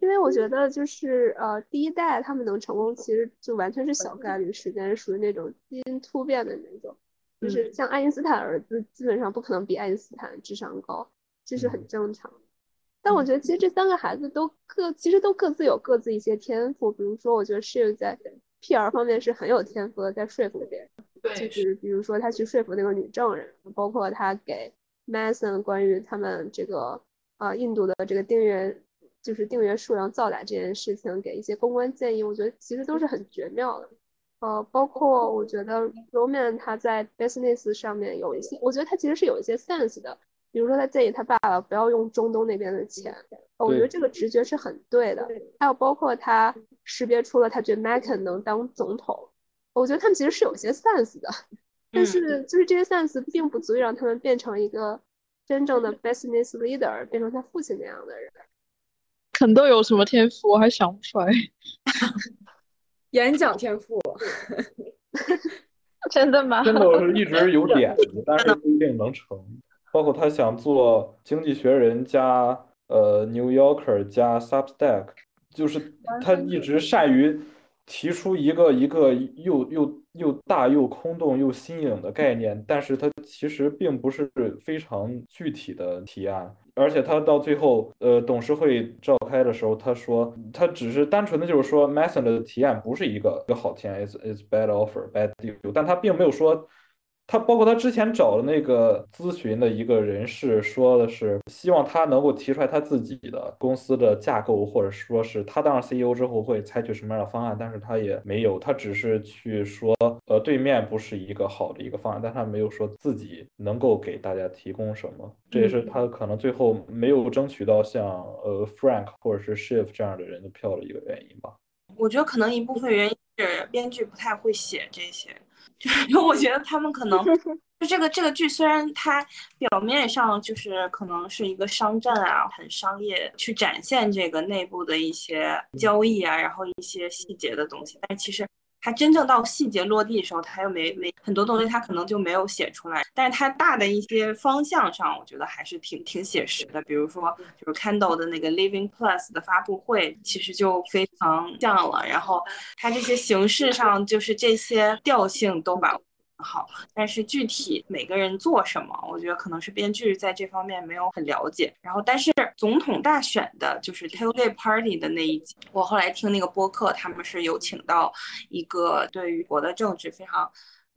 因为我觉得就是呃，第一代他们能成功，其实就完全是小概率事件，是属于那种基因突变的那种。就是像爱因斯坦儿子，基本上不可能比爱因斯坦智商高，这是很正常。但我觉得其实这三个孩子都各其实都各自有各自一些天赋，比如说我觉得 Shiv 在 PR 方面是很有天赋的，在说服别人。就是比如说他去说服那个女证人，包括他给 Mason 关于他们这个呃印度的这个订阅，就是订阅数量造假这件事情给一些公关建议，我觉得其实都是很绝妙的。呃，包括我觉得 Roman 他在 business 上面有一些，我觉得他其实是有一些 sense 的。比如说他建议他爸爸不要用中东那边的钱，我觉得这个直觉是很对的。还有包括他识别出了他觉得 Macon 能当总统。我觉得他们其实是有些 sense 的，但是就是这些 sense 并不足以让他们变成一个真正的 business leader，变成他父亲那样的人。肯豆有什么天赋？我还想不出来。演讲天赋？真的吗？真的是一直有点子，但是不一定能成。包括他想做经济学人加呃 New Yorker 加 Substack，就是他一直善于。提出一个一个又又又大又空洞又新颖的概念，但是它其实并不是非常具体的提案，而且他到最后，呃，董事会召开的时候，他说他只是单纯的就是说，Mason 的提案不是一个一个好提案，is is bad offer bad deal，但他并没有说。他包括他之前找的那个咨询的一个人士说的是，希望他能够提出来他自己的公司的架构，或者说是他当上 CEO 之后会采取什么样的方案，但是他也没有，他只是去说，呃，对面不是一个好的一个方案，但他没有说自己能够给大家提供什么，这也是他可能最后没有争取到像呃 Frank 或者是 Shift 这样的人的票的一个原因吧。我觉得可能一部分原因是编剧不太会写这些。就 是我觉得他们可能 就这个这个剧虽然它表面上就是可能是一个商战啊，很商业去展现这个内部的一些交易啊，然后一些细节的东西，但其实。他真正到细节落地的时候，他又没没很多东西，他可能就没有写出来。但是他大的一些方向上，我觉得还是挺挺写实的。比如说，就是 Candle 的那个 Living Plus 的发布会，其实就非常像了。然后他这些形式上，就是这些调性都把。好，但是具体每个人做什么，我觉得可能是编剧在这方面没有很了解。然后，但是总统大选的就是 tailgate party 的那一集，我后来听那个播客，他们是有请到一个对于国的政治非常。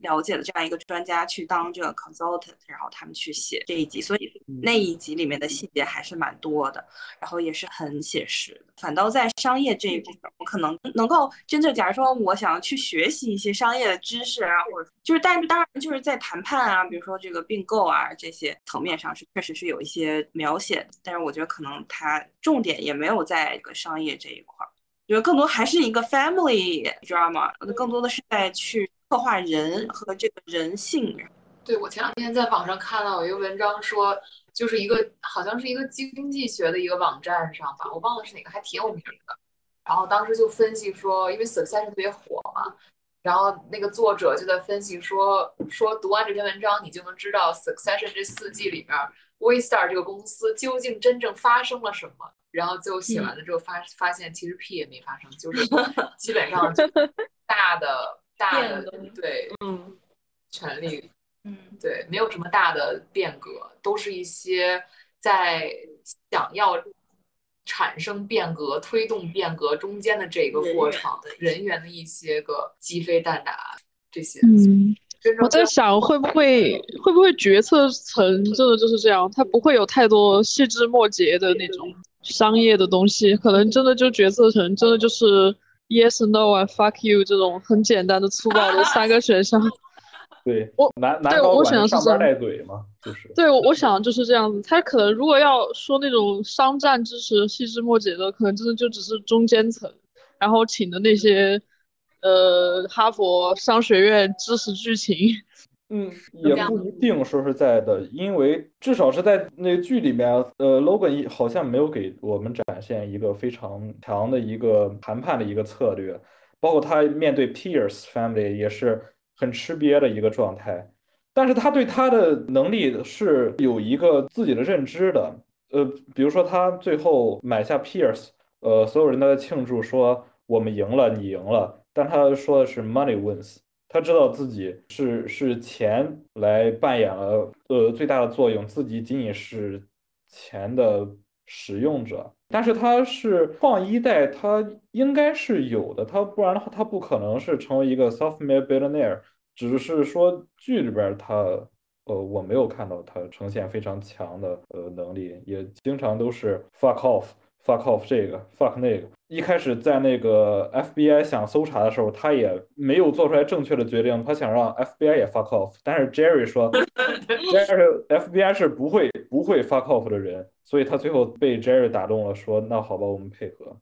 了解的这样一个专家去当这个 consultant，然后他们去写这一集，所以那一集里面的细节还是蛮多的，然后也是很写实的。反倒在商业这一部分，我可能能够真正，假如说我想要去学习一些商业的知识啊，或者就是，但是当然就是在谈判啊，比如说这个并购啊这些层面上是确实是有一些描写，但是我觉得可能它重点也没有在这个商业这一块儿，觉得更多还是一个 family drama，更多的是在去。刻画人和这个人性。对我前两天在网上看到有一个文章，说就是一个好像是一个经济学的一个网站上吧，我忘了是哪个，还挺有名的。然后当时就分析说，因为 Succession 特别火嘛，然后那个作者就在分析说，说读完这篇文章，你就能知道 Succession 这四季里面 Waystar 这个公司究竟真正发生了什么。然后最后写完了之后发发现其实屁也没发生，就是基本上 大的。大的对，嗯，权利，嗯，对，没有什么大的变革，都是一些在想要产生变革、推动变革中间的这个过程，人员的一些个鸡飞蛋打这些。嗯，我在想会不会会不会决策层真的就是这样，他不会有太多细枝末节的那种商业的东西，可能真的就决策层真的就是。Yes, no, and fuck you 这种很简单的粗暴的 三个选项。对，我男男对我想是上带嘴嘛，就是。对，我我想就是这样子。他可能如果要说那种商战知识细枝末节的，可能真的就只是中间层，然后请的那些呃哈佛商学院知识剧情。嗯，也不一定说实在的，因为至少是在那个剧里面，呃，Logan 好像没有给我们展现一个非常强的一个谈判的一个策略，包括他面对 Pierce family 也是很吃瘪的一个状态。但是他对他的能力是有一个自己的认知的，呃，比如说他最后买下 Pierce，呃，所有人都在庆祝说我们赢了，你赢了，但他说的是 Money wins。他知道自己是是钱来扮演了呃最大的作用，自己仅仅是钱的使用者。但是他是放一代，他应该是有的，他不然的话他不可能是成为一个 software billionaire。只是说剧里边他呃我没有看到他呈现非常强的呃能力，也经常都是 fuck off。fuck off 这个 fuck 那个，一开始在那个 FBI 想搜查的时候，他也没有做出来正确的决定，他想让 FBI 也 fuck off，但是 Jerry 说，Jerry FBI 是不会不会 fuck off 的人，所以他最后被 Jerry 打动了，说那好吧，我们配合。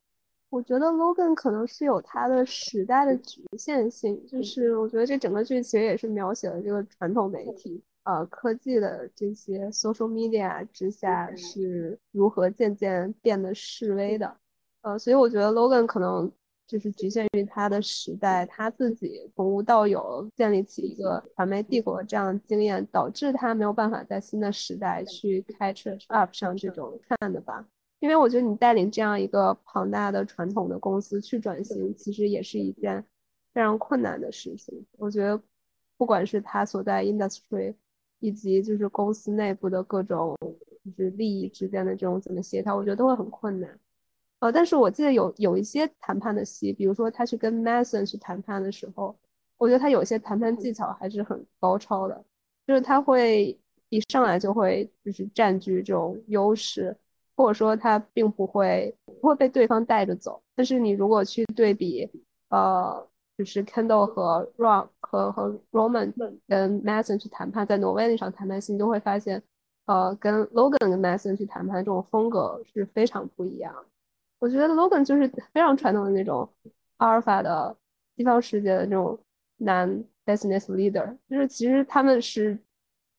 我觉得 Logan 可能是有他的时代的局限性，就是我觉得这整个剧其实也是描写了这个传统媒体。呃，科技的这些 social media 之下是如何渐渐变得示威的？呃，所以我觉得 Logan 可能就是局限于他的时代，他自己从无到有建立起一个传媒帝国这样的经验，导致他没有办法在新的时代去开车 up 上这种看的吧？因为我觉得你带领这样一个庞大的传统的公司去转型，其实也是一件非常困难的事情。我觉得不管是他所在 industry。以及就是公司内部的各种就是利益之间的这种怎么协调，我觉得都会很困难。呃，但是我记得有有一些谈判的戏，比如说他去跟 Mason 去谈判的时候，我觉得他有些谈判技巧还是很高超的，就是他会一上来就会就是占据这种优势，或者说他并不会不会被对方带着走。但是你如果去对比，呃。就是 Kendall 和 Rock 和和 Roman 跟 Mason 去谈判，在挪威那场谈判戏，你就会发现，呃，跟 Logan 跟 Mason 去谈判这种风格是非常不一样。我觉得 Logan 就是非常传统的那种阿尔法的西方世界的这种男 business leader，就是其实他们是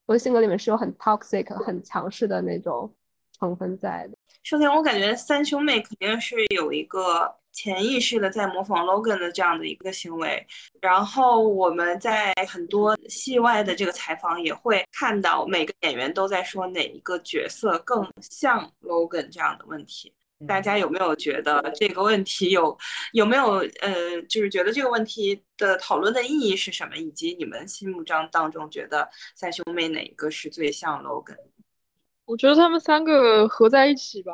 我的性格里面是有很 toxic、很强势的那种成分在的。首先，我感觉三兄妹肯定是有一个潜意识的在模仿 Logan 的这样的一个行为。然后我们在很多戏外的这个采访也会看到，每个演员都在说哪一个角色更像 Logan 这样的问题。大家有没有觉得这个问题有有没有呃，就是觉得这个问题的讨论的意义是什么？以及你们心目中当中觉得三兄妹哪个是最像 Logan？我觉得他们三个合在一起吧，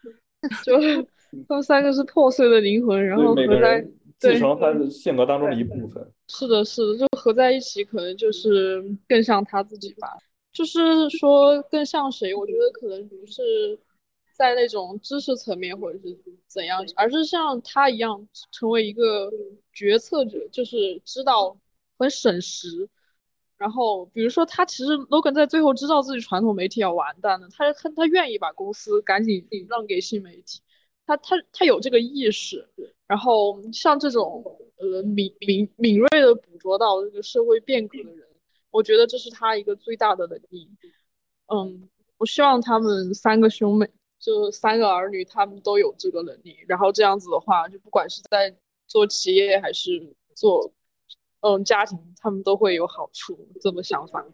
就 他们三个是破碎的灵魂，然后合在继承他的性格当中的一部分。是的，是的，就合在一起，可能就是更像他自己吧。就是说更像谁？我觉得可能不是在那种知识层面或者是怎样，而是像他一样成为一个决策者，就是知道很省时。然后，比如说他其实 Logan 在最后知道自己传统媒体要完蛋了，他他他愿意把公司赶紧让给新媒体，他他他有这个意识。然后像这种呃敏敏敏锐的捕捉到这个社会变革的人，我觉得这是他一个最大的能力。嗯，我希望他们三个兄妹，就三个儿女，他们都有这个能力。然后这样子的话，就不管是在做企业还是做。嗯，家庭他们都会有好处，这么想法。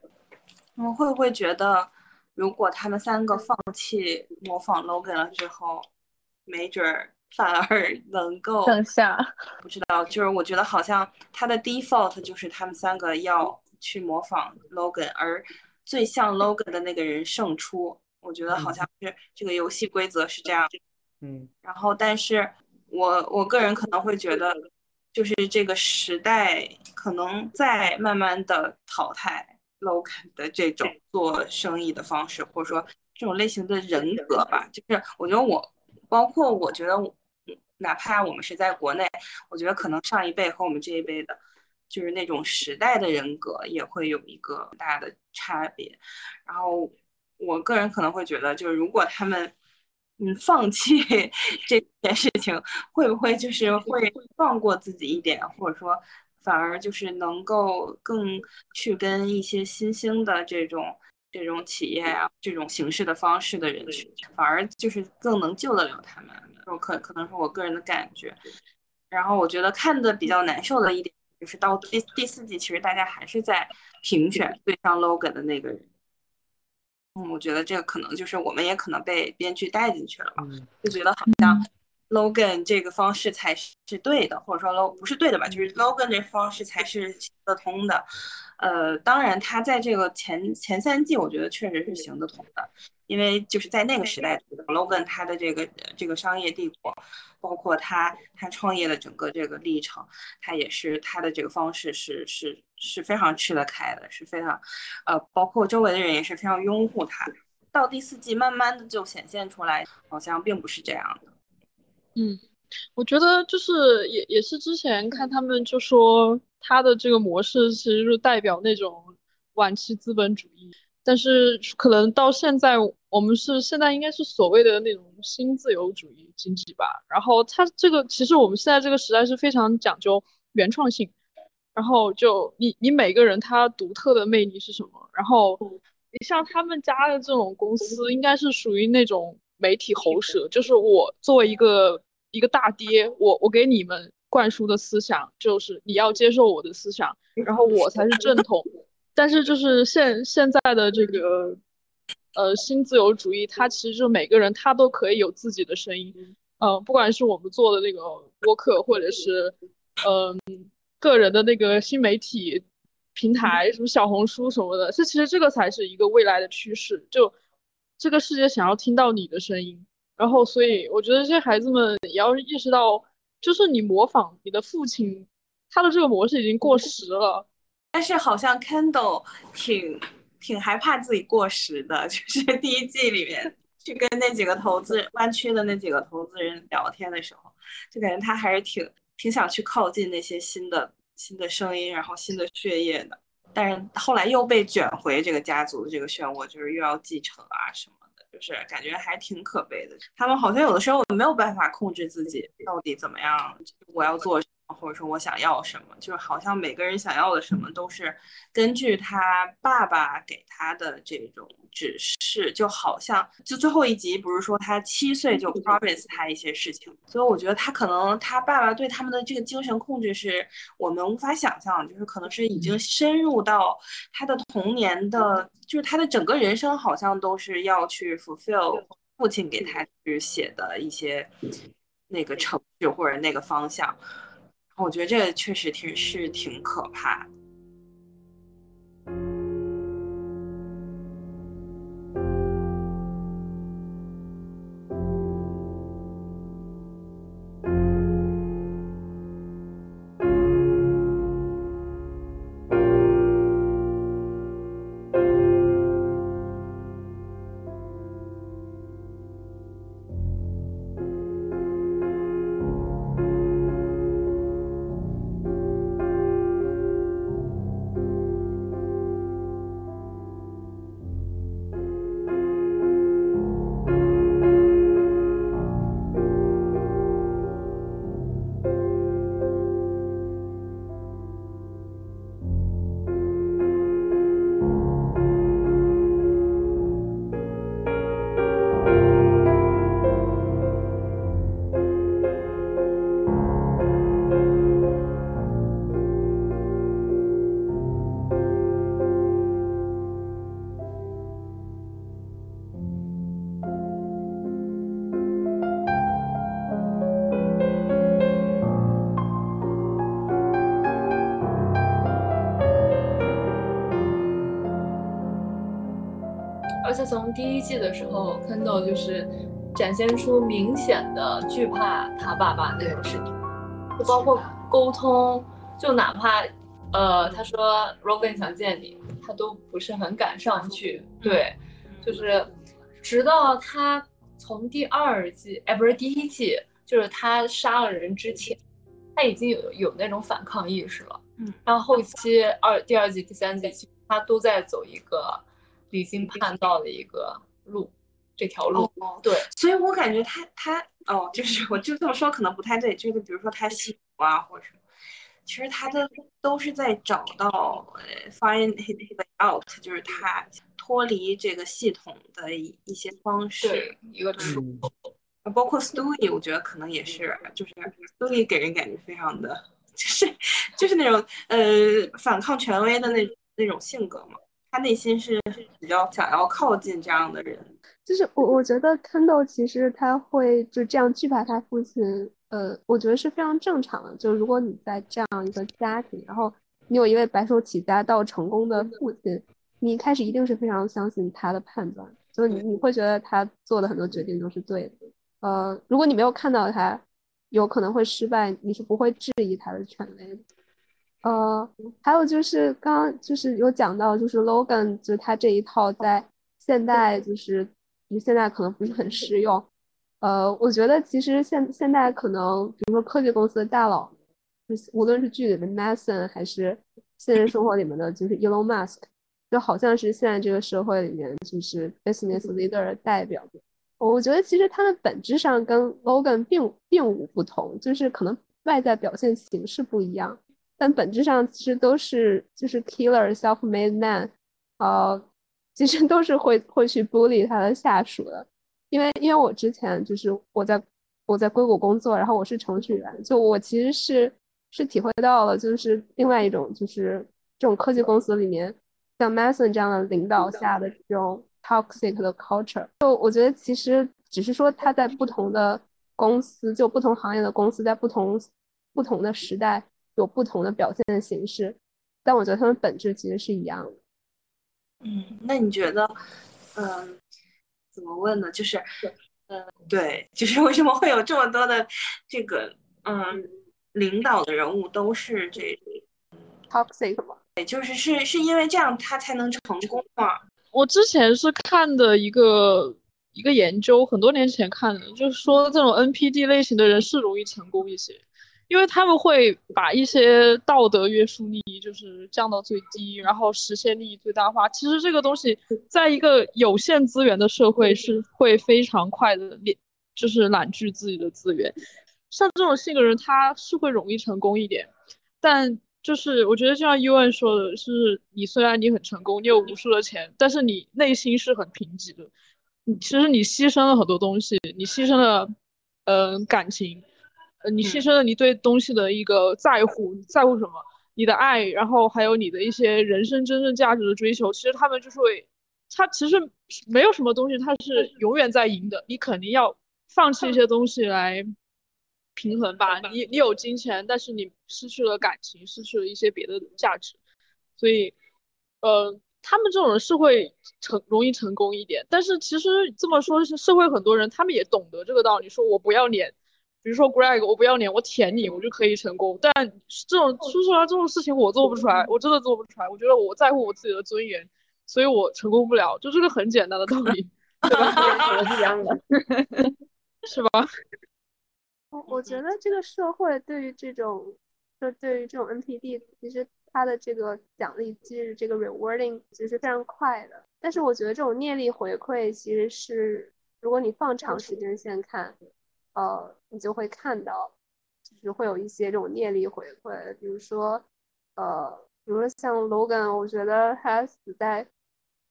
你们会不会觉得，如果他们三个放弃模仿 Logan 了之后，没准儿反而 能够剩下？不知道，就是我觉得好像他的 default 就是他们三个要去模仿 Logan，而最像 Logan 的那个人胜出。我觉得好像是这个游戏规则是这样。嗯。然后，但是我我个人可能会觉得。就是这个时代可能在慢慢的淘汰 Logan 的这种做生意的方式，或者说这种类型的人格吧。就是我觉得我，包括我觉得，哪怕我们是在国内，我觉得可能上一辈和我们这一辈的，就是那种时代的人格也会有一个大的差别。然后我个人可能会觉得，就是如果他们。嗯，放弃 这件事情会不会就是会放过自己一点，或者说反而就是能够更去跟一些新兴的这种这种企业啊、这种形式的方式的人去，反而就是更能救得了他们。我可可能是我个人的感觉。然后我觉得看的比较难受的一点就是到第第四季，其实大家还是在评选对上 Logan 的那个人。嗯，我觉得这个可能就是我们也可能被编剧带进去了吧，就觉得好像 Logan 这个方式才是对的，或者说 Log 不是对的吧，就是 Logan 这方式才是行得通的。呃，当然他在这个前前三季，我觉得确实是行得通的。因为就是在那个时代，Logan 他的这个这个商业帝国，包括他他创业的整个这个历程，他也是他的这个方式是是是非常吃得开的，是非常，呃，包括周围的人也是非常拥护他。到第四季，慢慢的就显现出来，好像并不是这样的。嗯，我觉得就是也也是之前看他们就说他的这个模式其实是代表那种晚期资本主义。但是可能到现在，我们是现在应该是所谓的那种新自由主义经济吧。然后它这个其实我们现在这个时代是非常讲究原创性。然后就你你每个人他独特的魅力是什么？然后你像他们家的这种公司，应该是属于那种媒体喉舌，就是我作为一个一个大爹，我我给你们灌输的思想就是你要接受我的思想，然后我才是正统。但是就是现现在的这个，呃，新自由主义，它其实就每个人他都可以有自己的声音，嗯，不管是我们做的那个播客，或者是，嗯，个人的那个新媒体平台，什么小红书什么的，这其实这个才是一个未来的趋势，就这个世界想要听到你的声音，然后所以我觉得这些孩子们也要意识到，就是你模仿你的父亲，他的这个模式已经过时了。但是好像 Kendall 挺挺害怕自己过时的，就是第一季里面去跟那几个投资湾区的那几个投资人聊天的时候，就感觉他还是挺挺想去靠近那些新的新的声音，然后新的血液的。但是后来又被卷回这个家族的这个漩涡，就是又要继承啊什么的，就是感觉还挺可悲的。他们好像有的时候没有办法控制自己到底怎么样，我要做或者说我想要什么，就是好像每个人想要的什么都是根据他爸爸给他的这种指示，就好像就最后一集不是说他七岁就 promise 他一些事情，所以我觉得他可能他爸爸对他们的这个精神控制是我们无法想象，就是可能是已经深入到他的童年的，就是他的整个人生好像都是要去 fulfill 父亲给他去写的一些那个程序或者那个方向。我觉得这确实挺是挺可怕。的第一季的时候看到，就是展现出明显的惧怕他爸爸那种事情，就包括沟通，就哪怕呃他说 Rogan 想见你，他都不是很敢上去。对，就是直到他从第二季，哎，不是第一季，就是他杀了人之前，他已经有有那种反抗意识了。嗯，然后后期二第二季、第三季，他都在走一个。理性判断的一个路，这条路，对，所以我感觉他他哦，就是我就这么说可能不太对，就是比如说他吸毒啊或者什么，其实他的都是在找到呃 find his out，就是他脱离这个系统的一一些方式，一个出口。包括 Stewie，我觉得可能也是，就是 Stewie 给人感觉非常的，就是就是那种呃反抗权威的那那种性格嘛。他内心是比较想要靠近这样的人，就是我我觉得 Kendall 其实他会就这样惧怕他父亲，呃，我觉得是非常正常的。就如果你在这样一个家庭，然后你有一位白手起家到成功的父亲，你一开始一定是非常相信他的判断，就是你你会觉得他做的很多决定都是对的。呃，如果你没有看到他有可能会失败，你是不会质疑他的权威的。呃，还有就是刚刚就是有讲到，就是 Logan 就是他这一套在现代就是你现在可能不是很适用。呃，我觉得其实现现在可能，比如说科技公司的大佬，无论是剧里的 Mason 还是现实生活里面的就是 Elon Musk，就好像是现在这个社会里面就是 business leader 的代表。我觉得其实他们本质上跟 Logan 并并无不同，就是可能外在表现形式不一样。但本质上其实都是就是 killer self-made man，呃，其实都是会会去 bully 他的下属的，因为因为我之前就是我在我在硅谷工作，然后我是程序员，就我其实是是体会到了就是另外一种就是这种科技公司里面像 Mason 这样的领导下的这种 toxic 的 culture，就我觉得其实只是说他在不同的公司，就不同行业的公司在不同不同的时代。有不同的表现的形式，但我觉得他们本质其实是一样的。嗯，那你觉得，嗯，怎么问呢？就是，嗯，对，就是为什么会有这么多的这个，嗯，领导的人物都是这 toxic 吗？对，就是是是因为这样他才能成功吗？我之前是看的一个一个研究，很多年前看的，就是说这种 NPD 类型的人是容易成功一些。因为他们会把一些道德约束力就是降到最低，然后实现利益最大化。其实这个东西在一个有限资源的社会是会非常快的，就是揽据自己的资源。像这种性格人，他是会容易成功一点，但就是我觉得就像 UN 说的，是你虽然你很成功，你有无数的钱，但是你内心是很贫瘠的。你其实你牺牲了很多东西，你牺牲了，呃，感情，呃，你牺牲了你对东西的一个在乎，在乎什么？你的爱，然后还有你的一些人生真正价值的追求。其实他们就是会，他其实没有什么东西，他是永远在赢的。你肯定要放弃一些东西来平衡吧。你你有金钱，但是你失去了感情，失去了一些别的价值，所以，呃。他们这种人是会成容易成功一点，但是其实这么说，是社会很多人他们也懂得这个道理，说我不要脸，比如说 Greg，我不要脸，我舔你，我就可以成功。但这种说实话，这种事情我做不出来，我真的做不出来。我觉得我在乎我自己的尊严，所以我成功不了，就这个很简单的道理，对吧？是一样的，是吧？我我觉得这个社会对于这种，就对于这种 NPD，其实。它的这个奖励机制，这个 rewarding 其实非常快的，但是我觉得这种念力回馈其实是，如果你放长时间线看，呃，你就会看到，就是会有一些这种念力回馈，比如说，呃，比如说像 Logan，我觉得他死在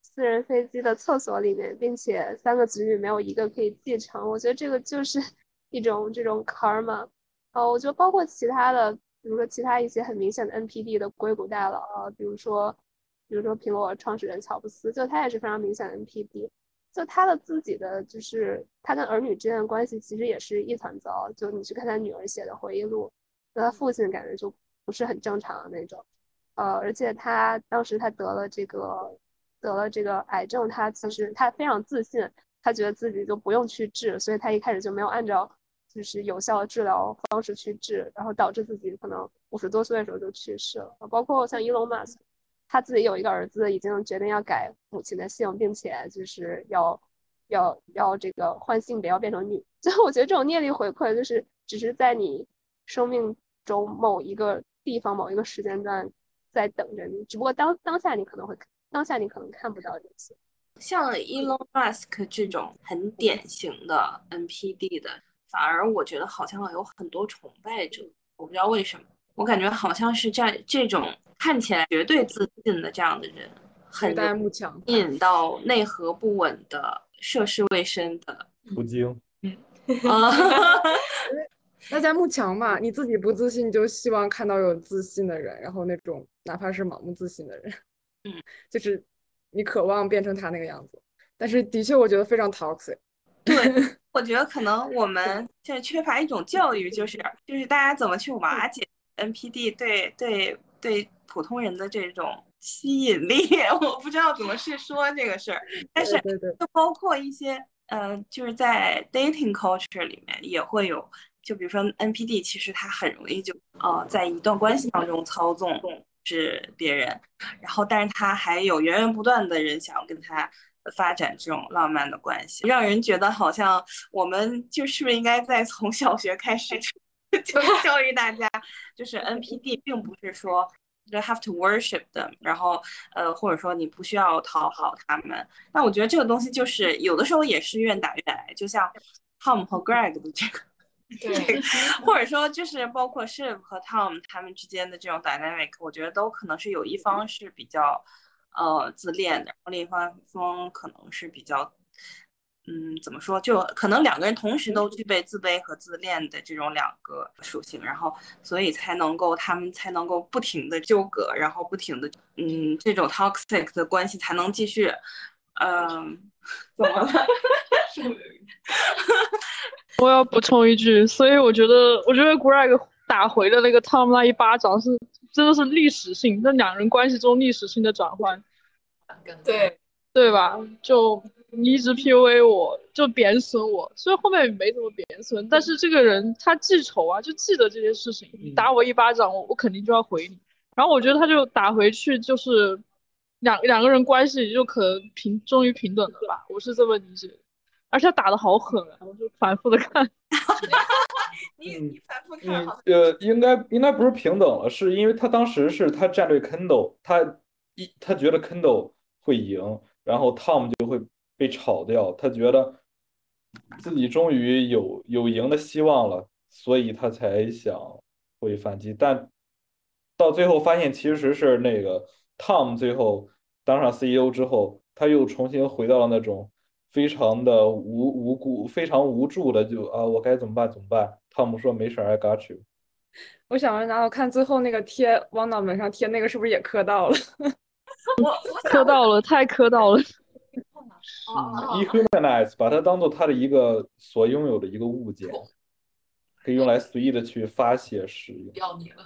私人飞机的厕所里面，并且三个子女没有一个可以继承，我觉得这个就是 一种这种 karma，呃，我觉得包括其他的。比如说其他一些很明显的 NPD 的硅谷大佬啊，比如说，比如说苹果创始人乔布斯，就他也是非常明显的 NPD。就他的自己的，就是他跟儿女之间的关系，其实也是一团糟。就你去看他女儿写的回忆录，那他父亲感觉就不是很正常的那种。呃，而且他当时他得了这个得了这个癌症，他其实他非常自信，他觉得自己就不用去治，所以他一开始就没有按照。就是有效的治疗方式去治，然后导致自己可能五十多岁的时候就去世了。包括像伊隆马斯，他自己有一个儿子，已经决定要改母亲的姓，并且就是要要要这个换性别，要变成女。所以我觉得这种念力回馈，就是只是在你生命中某一个地方、某一个时间段在等着你，只不过当当下你可能会当下你可能看不到这些。像 Elon Musk 这种很典型的 NPD 的。反而我觉得好像有很多崇拜者，我不知道为什么，我感觉好像是在这种看起来绝对自信的这样的人，很吸引到内核不稳的涉世未深的普京。嗯啊，大家慕强嘛，你自己不自信，就希望看到有自信的人，然后那种哪怕是盲目自信的人，嗯，就是你渴望变成他那个样子，但是的确我觉得非常 toxic。对，我觉得可能我们现在缺乏一种教育，就是就是大家怎么去瓦解 NPD 对对对普通人的这种吸引力，我不知道怎么去说这个事儿。但是就包括一些嗯，就是在 dating culture 里面也会有，就比如说 NPD，其实他很容易就呃在一段关系当中操纵是别人，然后但是他还有源源不断的人想要跟他。发展这种浪漫的关系，让人觉得好像我们就是不是应该在从小学开始就 教育大家，就是 NPD 并不是说 you have to worship them，然后呃或者说你不需要讨好他们。那我觉得这个东西就是有的时候也是愿打愿挨，就像 Tom 和 Greg 的这个，对，或者说就是包括 Shiv 和 Tom 他们之间的这种 dynamic，我觉得都可能是有一方是比较。呃，自恋的，然后另一方方可能是比较，嗯，怎么说？就可能两个人同时都具备自卑和自恋的这种两个属性，然后所以才能够他们才能够不停的纠葛，然后不停的，嗯，这种 toxic 的关系才能继续。嗯，怎么了？我要补充一句，所以我觉得，我觉得 Greg 打回的那个 Tom 那一巴掌是。真的是历史性，那两人关系中历史性的转换，对对吧？就你一直 PUA 我，就贬损我，所以后面也没怎么贬损。但是这个人他记仇啊，就记得这些事情。你打我一巴掌，我我肯定就要回你。然后我觉得他就打回去，就是两两个人关系就可能平，终于平等了吧？我是这么理解。而且他打的好狠啊，我就反复的看。你你反复看呃，应该应该不是平等了，是因为他当时是他战略 Kindle，他一他觉得 Kindle 会赢，然后 Tom 就会被炒掉，他觉得自己终于有有赢的希望了，所以他才想会反击，但到最后发现其实是那个 Tom 最后当上 CEO 之后，他又重新回到了那种非常的无无辜、非常无助的，就啊，我该怎么办？怎么办？？Tom 说没事，I got you。我想问，然后看最后那个贴往脑门上贴那个是不是也磕到了？我磕到了，太磕到了。Dehumanize，把它当做他的一个所拥有的一个物件，可以用来随意的去发泄使用。要你了，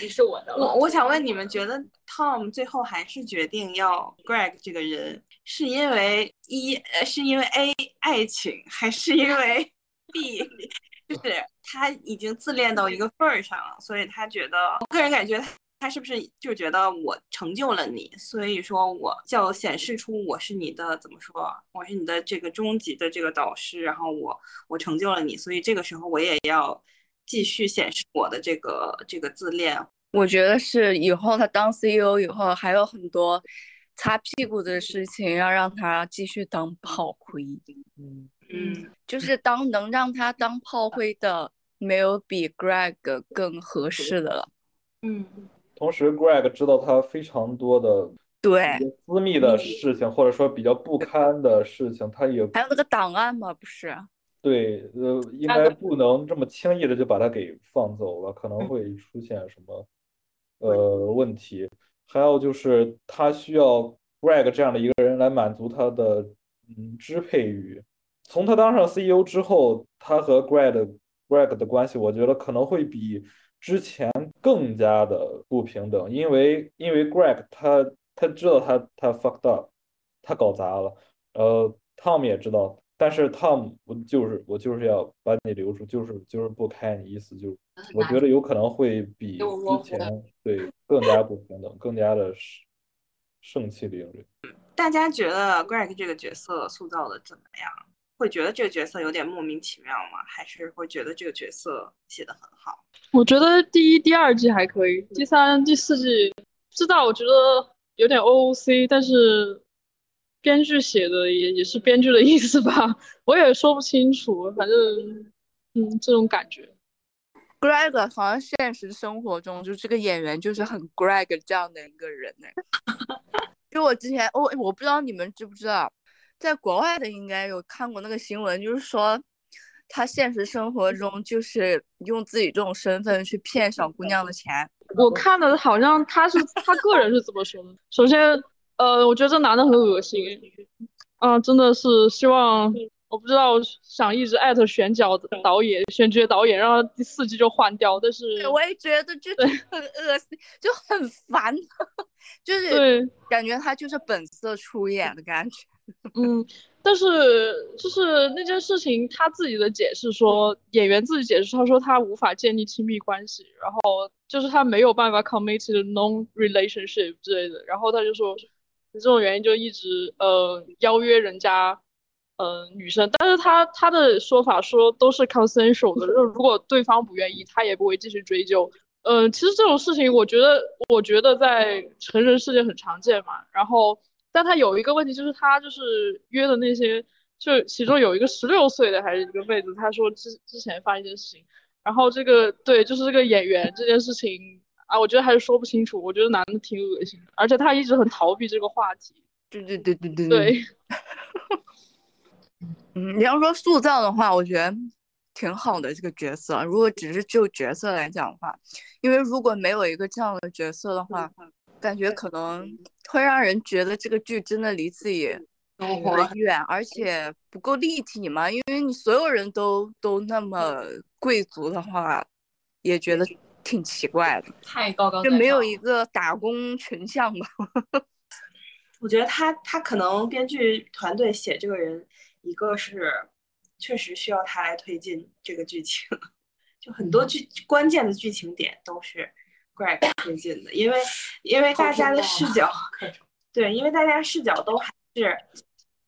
你是我的。我我想问你们，觉得 Tom 最后还是决定要 Greg 这个人，是因为一呃是因为 A 爱情，还是因为 B 就是他已经自恋到一个份儿上了，所以他觉得，我个人感觉。他是不是就觉得我成就了你，所以说我就显示出我是你的怎么说？我是你的这个终极的这个导师，然后我我成就了你，所以这个时候我也要继续显示我的这个这个自恋。我觉得是以后他当 CEO 以后还有很多擦屁股的事情要让他继续当炮灰。嗯嗯，就是当能让他当炮灰的，没有比 Greg 更合适的了。嗯。同时，Greg 知道他非常多的对私密的事情，或者说比较不堪的事情，他也还有那个档案吗？不是，对，呃，应该不能这么轻易的就把他给放走了，可能会出现什么呃问题。还有就是他需要 Greg 这样的一个人来满足他的嗯支配欲。从他当上 CEO 之后，他和 Greg Greg 的关系，我觉得可能会比。之前更加的不平等，因为因为 Greg 他他知道他他 fucked up，他搞砸了，呃，Tom 也知道，但是 Tom 我就是我就是要把你留住，就是就是不开你，意思就我觉得有可能会比之前对更加不平等，更加的盛气凌人。大家觉得 Greg 这个角色塑造的怎么样？会觉得这个角色有点莫名其妙吗？还是会觉得这个角色写的很好？我觉得第一、第二季还可以，第三、第四季知道，我觉得有点 OOC，但是编剧写的也也是编剧的意思吧，我也说不清楚，反正嗯，这种感觉。Greg 好像现实生活中就这个演员就是很 Greg 这样的一个人呢。就我之前，我我不知道你们知不知道。在国外的应该有看过那个新闻，就是说他现实生活中就是用自己这种身份去骗小姑娘的钱。我看的好像他是他个人是怎么说的？首先，呃，我觉得这男的很恶心，啊，真的是希望我不知道想一直艾特选角的导演、选角导演，让他第四季就换掉。但是我也觉得就很恶心，就很烦，就是感觉他就是本色出演的感觉。嗯，但是就是那件事情，他自己的解释说，演员自己解释，他说他无法建立亲密关系，然后就是他没有办法 commit to non relationship 之类的，然后他就说，这种原因就一直呃邀约人家，嗯女生，但是他他的说法说都是 consensual 的，就如果对方不愿意，他也不会继续追究。嗯，其实这种事情，我觉得我觉得在成人世界很常见嘛，然后。但他有一个问题，就是他就是约的那些，就其中有一个十六岁的还是一个妹子，他说之之前发生一件事情，然后这个对，就是这个演员这件事情啊，我觉得还是说不清楚，我觉得男的挺恶心的，而且他一直很逃避这个话题。对对对对对对。嗯，你要说塑造的话，我觉得挺好的这个角色。如果只是就角色来讲的话，因为如果没有一个这样的角色的话。感觉可能会让人觉得这个剧真的离自己很远，而且不够立体嘛。因为你所有人都都那么贵族的话，也觉得挺奇怪的。太高高就没有一个打工群像吧？我觉得他他可能编剧团队写这个人，一个是确实需要他来推进这个剧情，就很多剧关键的剧情点都是。Greg 推进的，因为 因为大家的视角，对，因为大家视角都还是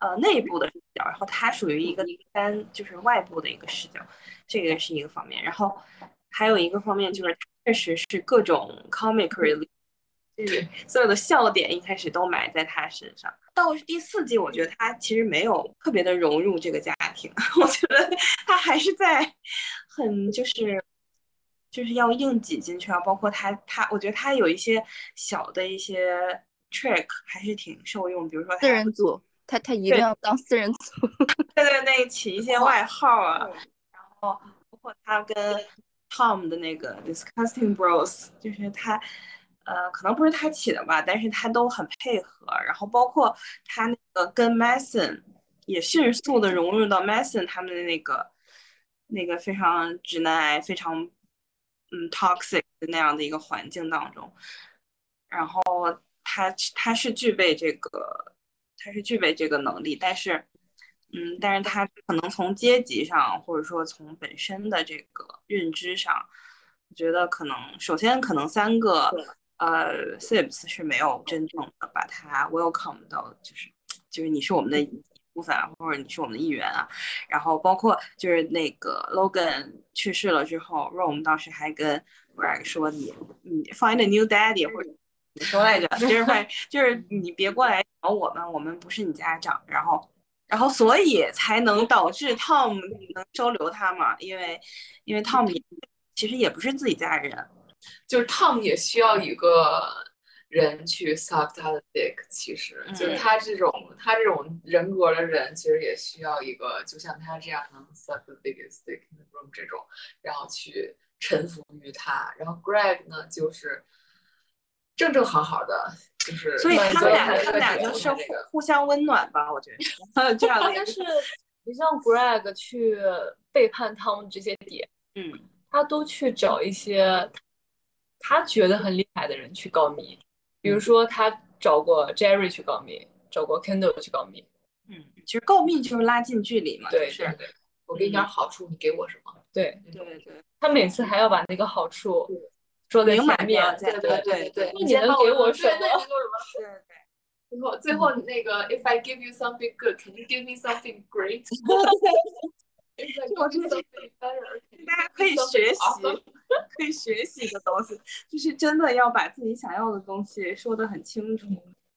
呃内部的视角，然后它属于一个单就是外部的一个视角，这个是一个方面。然后还有一个方面就是，确实是各种 comic relief，就是 所有的笑点一开始都埋在他身上。到第四季，我觉得他其实没有特别的融入这个家庭，我觉得他还是在很就是就是要硬挤进去啊。包括他他，我觉得他有一些小的一些 trick 还是挺受用，比如说四人组，他他一定要当四人组，对对对，起一些外号啊，然后包括他跟 Tom 的那个 Disgusting Bros，就是他。呃，可能不是他起的吧，但是他都很配合，然后包括他那个跟 Mason 也迅速的融入到 Mason 他们的那个那个非常直男癌、非常嗯 toxic 的那样的一个环境当中，然后他他是具备这个他是具备这个能力，但是嗯，但是他可能从阶级上或者说从本身的这个认知上，我觉得可能首先可能三个。呃，Sibs 是没有真正的把他 welcome 到，就是就是你是我们的一部分，或者你是我们的一员啊。然后包括就是那个 Logan 去世了之后，Rome 当时还跟 Greg 说你你 find a new daddy 或者 你说来着，就是快就是你别过来找我们，我们不是你家长。然后然后所以才能导致 Tom 能收留他嘛，因为因为 Tom 也其实也不是自己家人。就是 Tom 也需要一个人去 suck 他的 dick，其实就是他这种他这种人格的人，其实也需要一个就像他这样能 suck the biggest dick in the room 这种，然后去臣服于他。然后 Greg 呢，就是正正好好的，就是所以他们俩他们俩就是互相温暖吧，我觉得 这样。但是你像 Greg 去背叛他们这些点，嗯，他都去找一些。他觉得很厉害的人去告密，比如说他找过 Jerry 去告密，找过 Kendall 去告密。嗯，其实告密就是拉近距离嘛。对，是。我给你点好处，你给我什么？对，对对。他每次还要把那个好处说在前面。对对对对。你能给我什么？对对。最后最后那个，If I give you something good, can you give me something great？我真的，大家可以学习，可以学习的东西，就是真的要把自己想要的东西说的很清楚。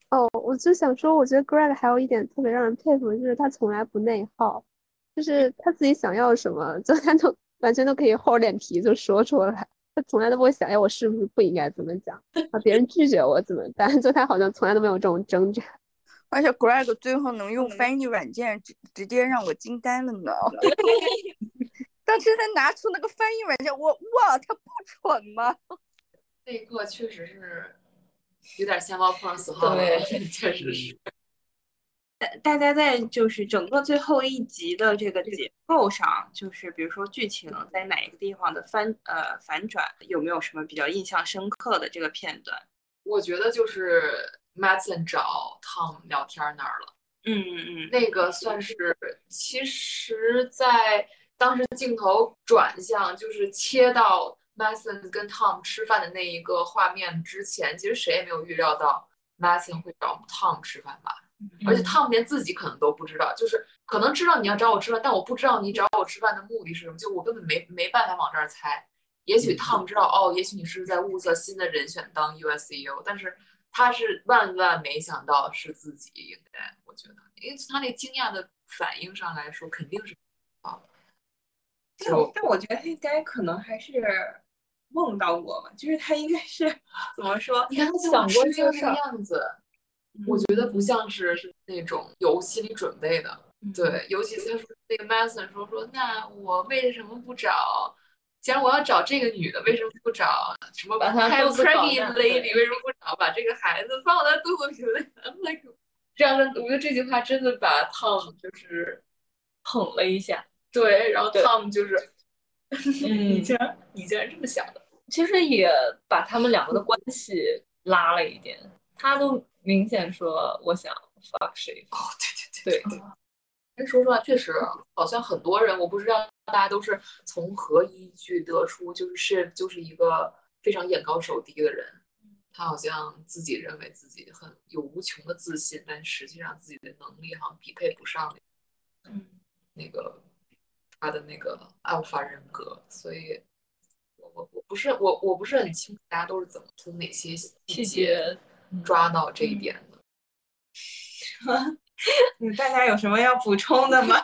哦，我就想说，我觉得 Greg 还有一点特别让人佩服，就是他从来不内耗，就是他自己想要什么，就他都完全都可以厚着脸皮就说出来，他从来都不会想，哎，我是不是不应该怎么讲啊？别人拒绝我怎么办？就他好像从来都没有这种挣扎。而且 Greg 最后能用翻译软件直直接让我惊呆了呢。当时他拿出那个翻译软件，我哇，他不蠢吗？那一刻确实是有点先冒碰死号对，确实是。大家在就是整个最后一集的这个结构上，就是比如说剧情在哪一个地方的翻呃反转，有没有什么比较印象深刻的这个片段？我觉得就是。Madison 找 Tom 聊天那儿了，嗯嗯嗯，那个算是，其实，在当时镜头转向，就是切到 Madison 跟 Tom 吃饭的那一个画面之前，其实谁也没有预料到 Madison 会找 Tom 吃饭吧？而且 Tom 连自己可能都不知道，就是可能知道你要找我吃饭，但我不知道你找我吃饭的目的是什么，就我根本没没办法往这儿猜。也许 Tom 知道，哦，也许你是在物色新的人选当 US CEO，但是。他是万万没想到是自己，应该我觉得，因为他那惊讶的反应上来说，肯定是啊。但但我觉得他应该可能还是梦到过吧，就是他应该是怎么说？你看他想过这个样子，我觉得不像是是那种有心理准备的。对，尤其他说那个 Mason 说说，那我为什么不找？既然我要找这个女的，为什么不找什么？把她肚子 lady，为什么不找把这个孩子放在肚子里？like 这样的，我觉得这句话真的把 Tom 就是捧了一下。对，然后 Tom 就是，你竟然你竟然这么想的，其实也把他们两个的关系拉了一点。他都明显说我想 fuck 谁。哦，对对对对。哎，说实话，确实好像很多人，我不知道大家都是从何依据得出，就是是就是一个非常眼高手低的人。他好像自己认为自己很有无穷的自信，但实际上自己的能力好像匹配不上嗯，那个他的那个 alpha 人格。所以，我我我不是我我不是很清楚大家都是怎么从哪些细节抓到这一点的。嗯，大家有什么要补充的吗？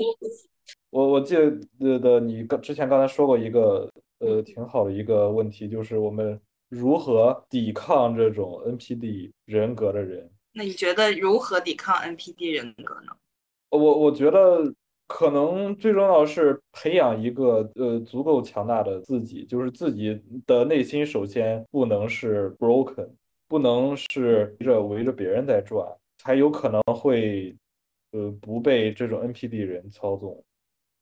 我我记得的，你刚之前刚才说过一个呃挺好的一个问题，就是我们如何抵抗这种 NPD 人格的人。那你觉得如何抵抗 NPD 人格呢？我我觉得可能最重要的是培养一个呃足够强大的自己，就是自己的内心首先不能是 broken，不能是围着围着别人在转，才有可能会呃不被这种 NPD 人操纵。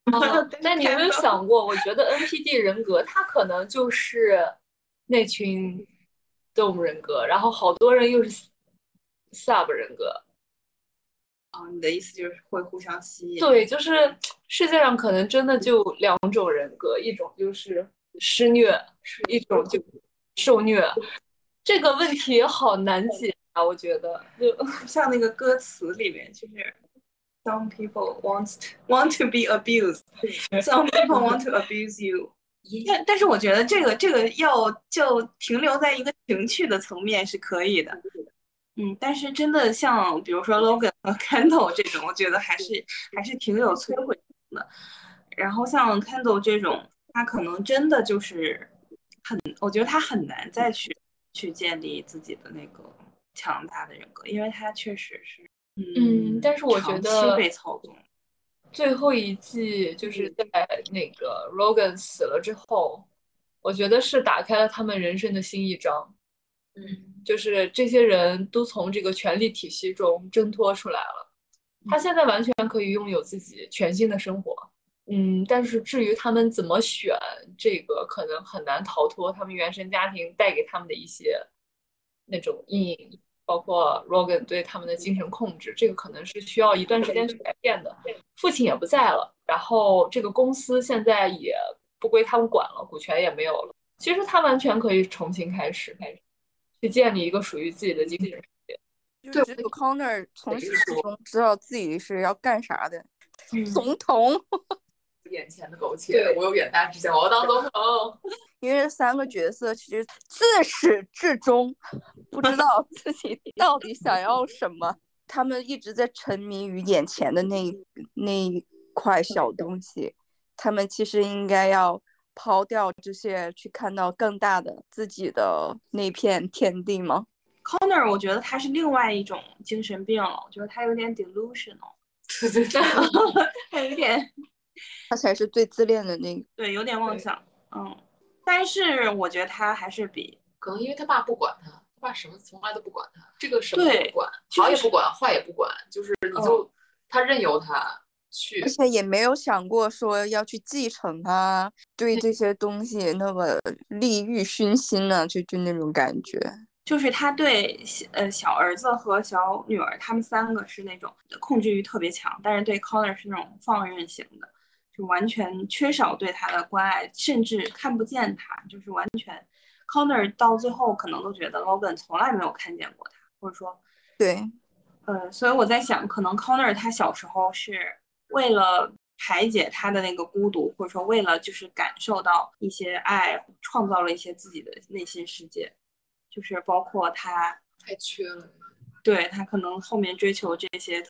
那你有没有想过？我觉得 NPD 人格他可能就是那群动物人格，然后好多人又是 sub 人格。哦，你的意思就是会互相吸引？对，就是世界上可能真的就两种人格，一种就是施虐，一种就受虐。这个问题好难解啊，我觉得就 像那个歌词里面就是。Some people want want to be abused. Some people want to abuse you. 但但是我觉得这个这个要就停留在一个情趣的层面是可以的。嗯，但是真的像比如说 Logan 和 Kendall 这种，我觉得还是还是挺有摧毁性的。然后像 Kendall 这种，他可能真的就是很，我觉得他很难再去去建立自己的那个强大的人格，因为他确实是。嗯，但是我觉得被操纵最后一季就是在那个 Rogan 死了之后，我觉得是打开了他们人生的新一章。嗯，就是这些人都从这个权力体系中挣脱出来了，他现在完全可以拥有自己全新的生活。嗯，但是至于他们怎么选，这个可能很难逃脱他们原生家庭带给他们的一些那种阴影。包括 Rogan 对他们的精神控制，这个可能是需要一段时间去改变的。父亲也不在了，然后这个公司现在也不归他们管了，股权也没有了。其实他完全可以重新开始，开始去建立一个属于自己的精神世界。就只有 Connor 从始至终知道自己是要干啥的，总统。眼前的苟且，我有远大志向，我要当总统。因为三个角色其实自始至终不知道自己到底想要什么，他们一直在沉迷于眼前的那那一块小东西。他们其实应该要抛掉这些，去看到更大的自己的那片天地吗？Connor，我觉得他是另外一种精神病了，我觉得他有点 delusional，对对对他有点。他才是最自恋的那个，对，有点妄想，嗯，但是我觉得他还是比，可能因为他爸不管他，他爸什么从来都不管他，这个什么都不管，好也不管，坏也不管，就是你就他任由他去，而且也没有想过说要去继承啊，对这些东西那么利欲熏心呢，就就那种感觉，就是他对呃小儿子和小女儿他们三个是那种控制欲特别强，但是对 Connor 是那种放任型的。就完全缺少对他的关爱，甚至看不见他，就是完全。Connor 到最后可能都觉得 Logan 从来没有看见过他，或者说，对，呃，所以我在想，可能 Connor 他小时候是为了排解他的那个孤独，或者说为了就是感受到一些爱，创造了一些自己的内心世界，就是包括他太缺了，对他可能后面追求这些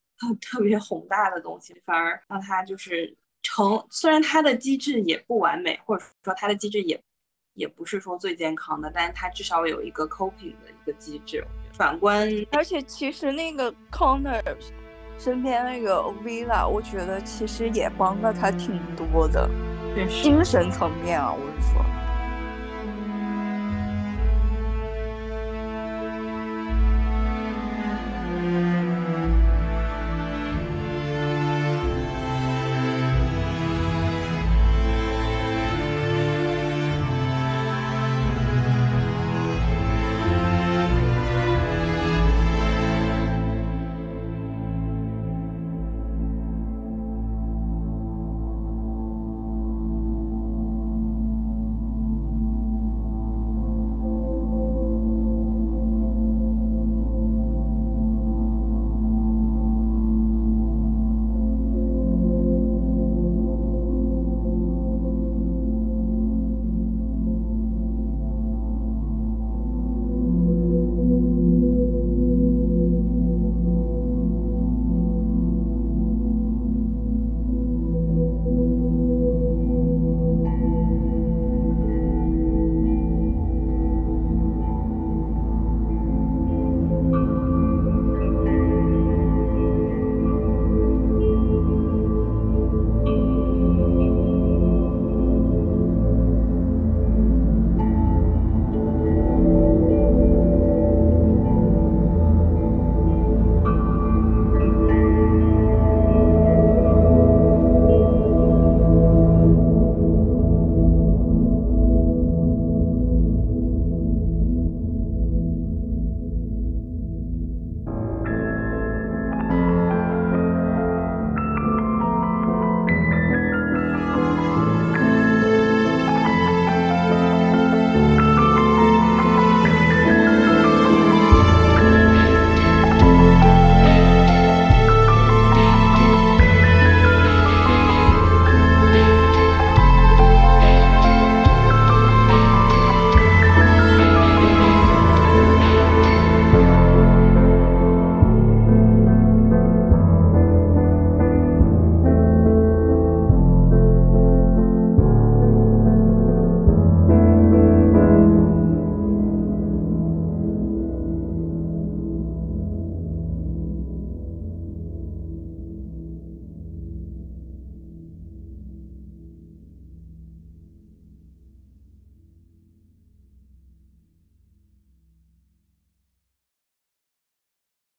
特别宏大的东西，反而让他就是。成虽然它的机制也不完美，或者说它的机制也也不是说最健康的，但是它至少有一个 coping 的一个机制。反观，而且其实那个 Connor 身边那个 Villa，我觉得其实也帮了他挺多的，精神层面啊，我是说。